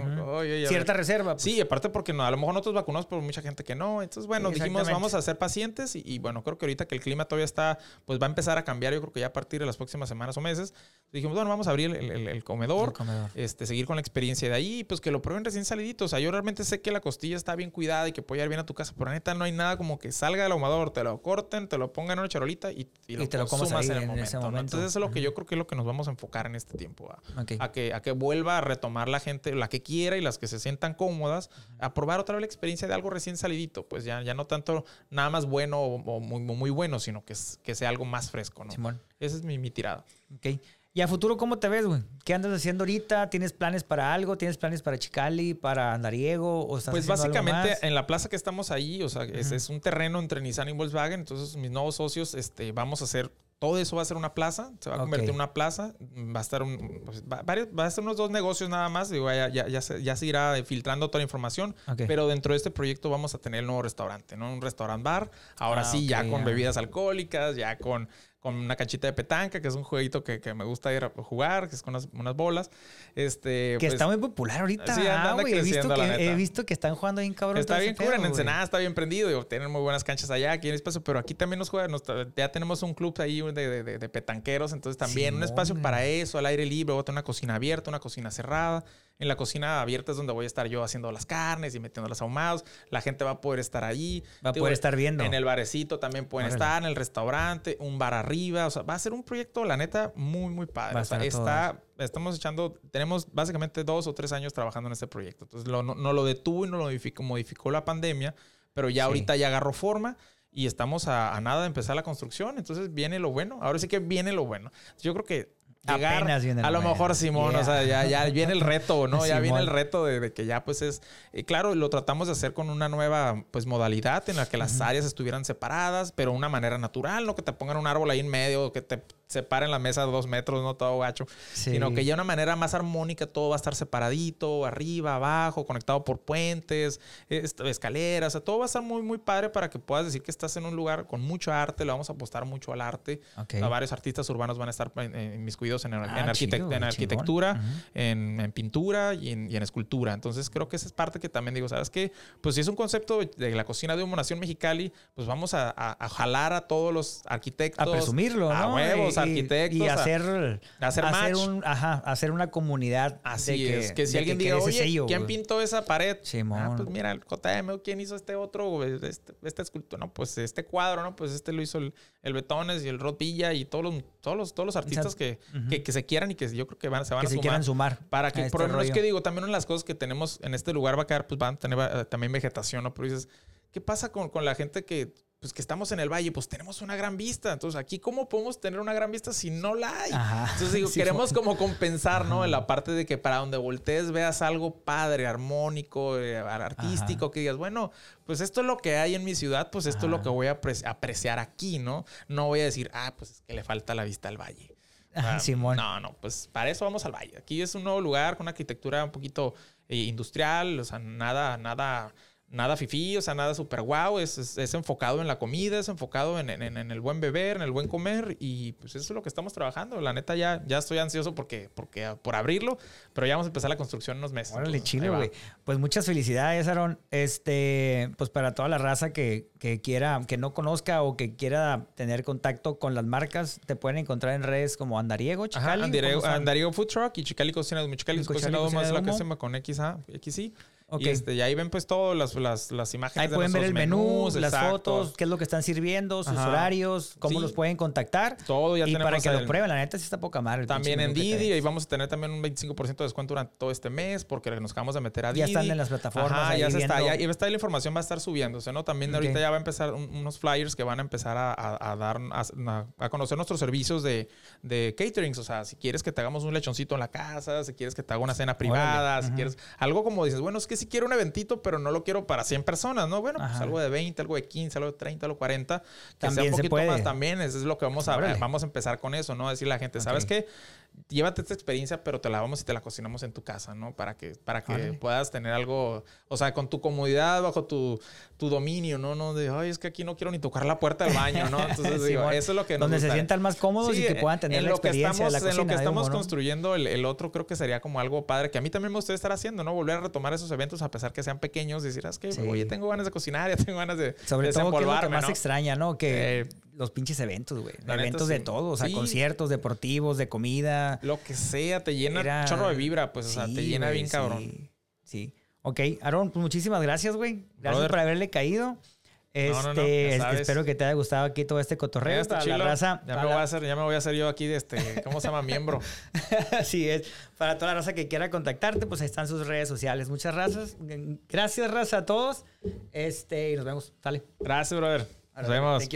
S1: Cierta reserva.
S2: Pues. Sí, aparte porque no, a lo mejor nosotros vacunamos, pero mucha gente que no. Entonces, bueno, dijimos, vamos a ser pacientes y, y bueno, creo que ahorita que el clima todavía está pues va a empezar a cambiar, yo creo que ya a partir de las próximas semanas o meses. Dijimos, bueno, vamos a abrir el, comedor, Este, seguir con la experiencia de ahí, pues que lo prueben recién salidito. O sea, yo realmente sé que la costilla está bien cuidada y que puede ir bien a tu casa, pero neta no hay nada como que salga del ahumador, te lo corten, te lo pongan en una charolita y, lo, te lo consumas en el momento. Entonces eso es lo que yo creo que es lo que nos vamos a enfocar en este tiempo, a, que, a que vuelva a retomar la gente, la que quiera y las que se sientan cómodas, a probar otra vez la experiencia de algo recién salidito, pues ya, ya no tanto nada más bueno o, muy, muy, bueno, sino que, que sea algo más fresco, ¿no? Simón. Esa es mi, mi tirada.
S1: Ok. ¿Y a futuro cómo te ves, güey? ¿Qué andas haciendo ahorita? ¿Tienes planes para algo? ¿Tienes planes para Chicali, para Andariego? ¿O
S2: pues básicamente en la plaza que estamos ahí, o sea, es, es, un terreno entre Nissan y Volkswagen, entonces mis nuevos socios este, vamos a hacer todo eso va a ser una plaza, se va a convertir en una plaza, va a estar un, pues, va, a ser unos dos negocios nada más, digo, ya, ya, ya, se, ya se irá filtrando toda la información, pero dentro de este proyecto vamos a tener el nuevo restaurante, ¿no? Un restaurant bar, ahora ah, sí, ya con bebidas alcohólicas, ya con con una canchita de petanca, que es un jueguito que, que me gusta ir a jugar, que es con unas, unas bolas. Este,
S1: que pues, está muy popular ahorita. Sí, anda, anda he, visto que, he visto que están jugando bien cabrón.
S2: Está bien cura, en Ensenada está bien prendido. y tienen muy buenas canchas allá, aquí en el espacio, pero aquí también nos juegan. ya tenemos un club ahí de, de, de petanqueros, entonces también un espacio para eso, al aire libre, otra una cocina abierta, una cocina cerrada. En la cocina abierta es donde voy a estar yo haciendo las carnes y metiendo los ahumados. La gente va a poder estar allí.
S1: Va a poder estar viendo.
S2: En el barecito también pueden estar, en el restaurante, un bar arriba. O sea, va a ser un proyecto, la neta, muy, muy padre. O sea, está, estamos echando, tenemos básicamente dos o tres años trabajando en este proyecto. Entonces, no, no, lo detuvo y no lo modificó, modificó la pandemia, pero ya ahorita ya agarró forma y estamos a, a, nada de empezar la construcción. Entonces viene lo bueno. Ahora sí que viene lo bueno. Yo creo que llegar. a lo mejor, Simón, o sea, ya, ya viene el reto, ¿no? Ya viene el reto de, que ya, pues es. Eh, claro, lo tratamos de hacer con una nueva, pues, modalidad en la que las áreas estuvieran separadas, pero una manera natural, ¿no? Que te pongan un árbol ahí en medio, que te separen la mesa de dos metros, no todo gacho, sino que ya de una manera más armónica todo va a estar separadito, arriba, abajo, conectado por puentes, escaleras, o sea, todo va a estar muy, muy padre para que puedas decir que estás en un lugar con mucho arte, le vamos a apostar mucho al arte. A varios artistas urbanos van a estar en, mis cuidados en, ah, en, arquitectura, en, pintura y, en, escultura. Entonces creo que esa es parte que también digo, ¿sabes qué? Pues si es un concepto de la cocina de una nación mexicali, pues vamos a, jalar a todos los arquitectos.
S1: A presumirlo,
S2: A huevos, arquitectos.
S1: Y hacer, hacer, hacer, un, ajá, hacer una comunidad.
S2: Así es. Que si alguien diga, oye, ¿quién pintó esa pared? Ah, pues mira, el JM, ¿quién hizo este otro? Este, esta escultura, no, pues este cuadro, ¿no? Pues este lo hizo el, el Betones y el Rod Villa y todos los, todos los, todos los artistas que, que, se quieran y que yo creo que van, se van a sumar.
S1: quieran sumar.
S2: Para que, por ejemplo, es que digo, también una de las cosas que tenemos en este lugar va a quedar, pues van a tener eh, también vegetación, ¿no? Pero dices, ¿qué pasa con, con la gente que pues que estamos en el valle, pues tenemos una gran vista. Entonces, aquí, ¿cómo podemos tener una gran vista si no la hay? Entonces, digo, queremos como compensar, ¿no? En la parte de que para donde voltees veas algo padre, armónico, eh, artístico, que digas, bueno, pues esto es lo que hay en mi ciudad, pues esto es lo que voy a apreciar aquí, ¿no? No voy a decir, ah, pues es que le falta la vista al valle.
S1: Ah, Simón.
S2: No, no, pues para eso vamos al valle. Aquí es un nuevo lugar con una arquitectura un poquito eh, industrial, o sea, nada, nada nada fifí, o sea, nada súper guau, es, es, enfocado en la comida, es enfocado en, en, el buen beber, en el buen comer y pues eso es lo que estamos trabajando. La neta ya, ya estoy ansioso porque, porque, por abrirlo, pero ya vamos a empezar la construcción en unos meses.
S1: Órale, chile, güey. Pues muchas felicidades, Aaron. Este, pues para toda la raza que, que, quiera, que no conozca o que quiera tener contacto con las marcas, te pueden encontrar en redes como Andariego, Chicali.
S2: Andariego, Andariego, Food Truck y Chicali Cocina, Chicali Cocina más lo que se llama con X, XI. Y, este, y ahí ven pues todas las, las, las, imágenes.
S1: Ahí pueden ver el menú, las fotos, qué es lo que están sirviendo, sus horarios, cómo los pueden contactar.
S2: Todo ya
S1: y para que lo prueben, la neta sí está poca madre.
S2: También en Didi, y vamos a tener también un 25% de descuento durante todo este mes porque nos acabamos de meter a Didi.
S1: Ya están en las plataformas.
S2: ya se está, ya, y está la información va a estar subiéndose, ¿no? También ahorita ya va a empezar unos flyers que van a empezar a, a, dar, a, conocer nuestros servicios de, de caterings. O sea, si quieres que te hagamos un lechoncito en la casa, si quieres que te haga una cena privada, si quieres algo como dices, bueno, es que si quiero un eventito pero no lo quiero para 100 personas, ¿no? Bueno, pues algo de 20, algo de 15, algo de 30, algo de 40, que también sea un poquito más también, eso es lo que vamos a ver, vamos a empezar con eso, ¿no? Decirle a la gente, ¿sabes qué? llévate esta experiencia, pero te la vamos y te la cocinamos en tu casa, ¿no? Para que, para que puedas tener algo, o sea, con tu comodidad, bajo tu, tu dominio, ¿no? No de, ay, es que aquí no quiero ni tocar la puerta del baño, ¿no? Entonces, digo, eso es lo que
S1: nos Donde se sientan más cómodos y que puedan tener la experiencia
S2: que estamos,
S1: de la
S2: En lo que estamos construyendo, el, el, otro creo que sería como algo padre, que a mí también me gustaría estar haciendo, ¿no? Volver a retomar esos eventos a pesar que sean pequeños, decir, ah, es que, oye, tengo ganas de cocinar, ya tengo ganas de
S1: Sobre todo, que es lo que más extraña, ¿no? Que eh, los pinches eventos, güey. Eventos de todo, o sea, conciertos deportivos, de comida.
S2: Lo que sea, te llena chorro de vibra, pues, o sea, te llena bien cabrón.
S1: Sí. Ok, Aaron, pues muchísimas gracias, güey. Gracias por haberle caído. Este, espero que te haya gustado aquí todo este cotorreo.
S2: la raza. Ya me, voy a hacer, ya me voy a hacer yo aquí de este, ¿cómo se llama? Miembro.
S1: Así es. Para toda la raza que quiera contactarte, pues ahí están sus redes sociales. Muchas gracias. Gracias, raza, a todos. Este, y nos vemos. Sale.
S2: Gracias, brother. Nos vemos.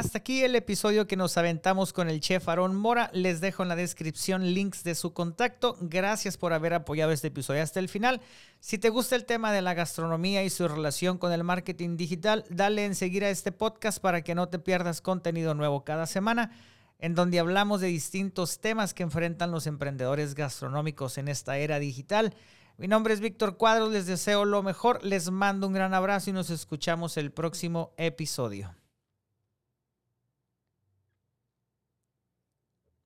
S1: Hasta aquí el episodio que nos aventamos con el chef Aaron Mora. Les dejo en la descripción links de su contacto. Gracias por haber apoyado este episodio hasta el final. Si te gusta el tema de la gastronomía y su relación con el marketing digital, dale en seguir a este podcast para que no te pierdas contenido nuevo cada semana, en donde hablamos de distintos temas que enfrentan los emprendedores gastronómicos en esta era digital. Mi nombre es Víctor Cuadros, les deseo lo mejor, les mando un gran abrazo y nos escuchamos el próximo episodio.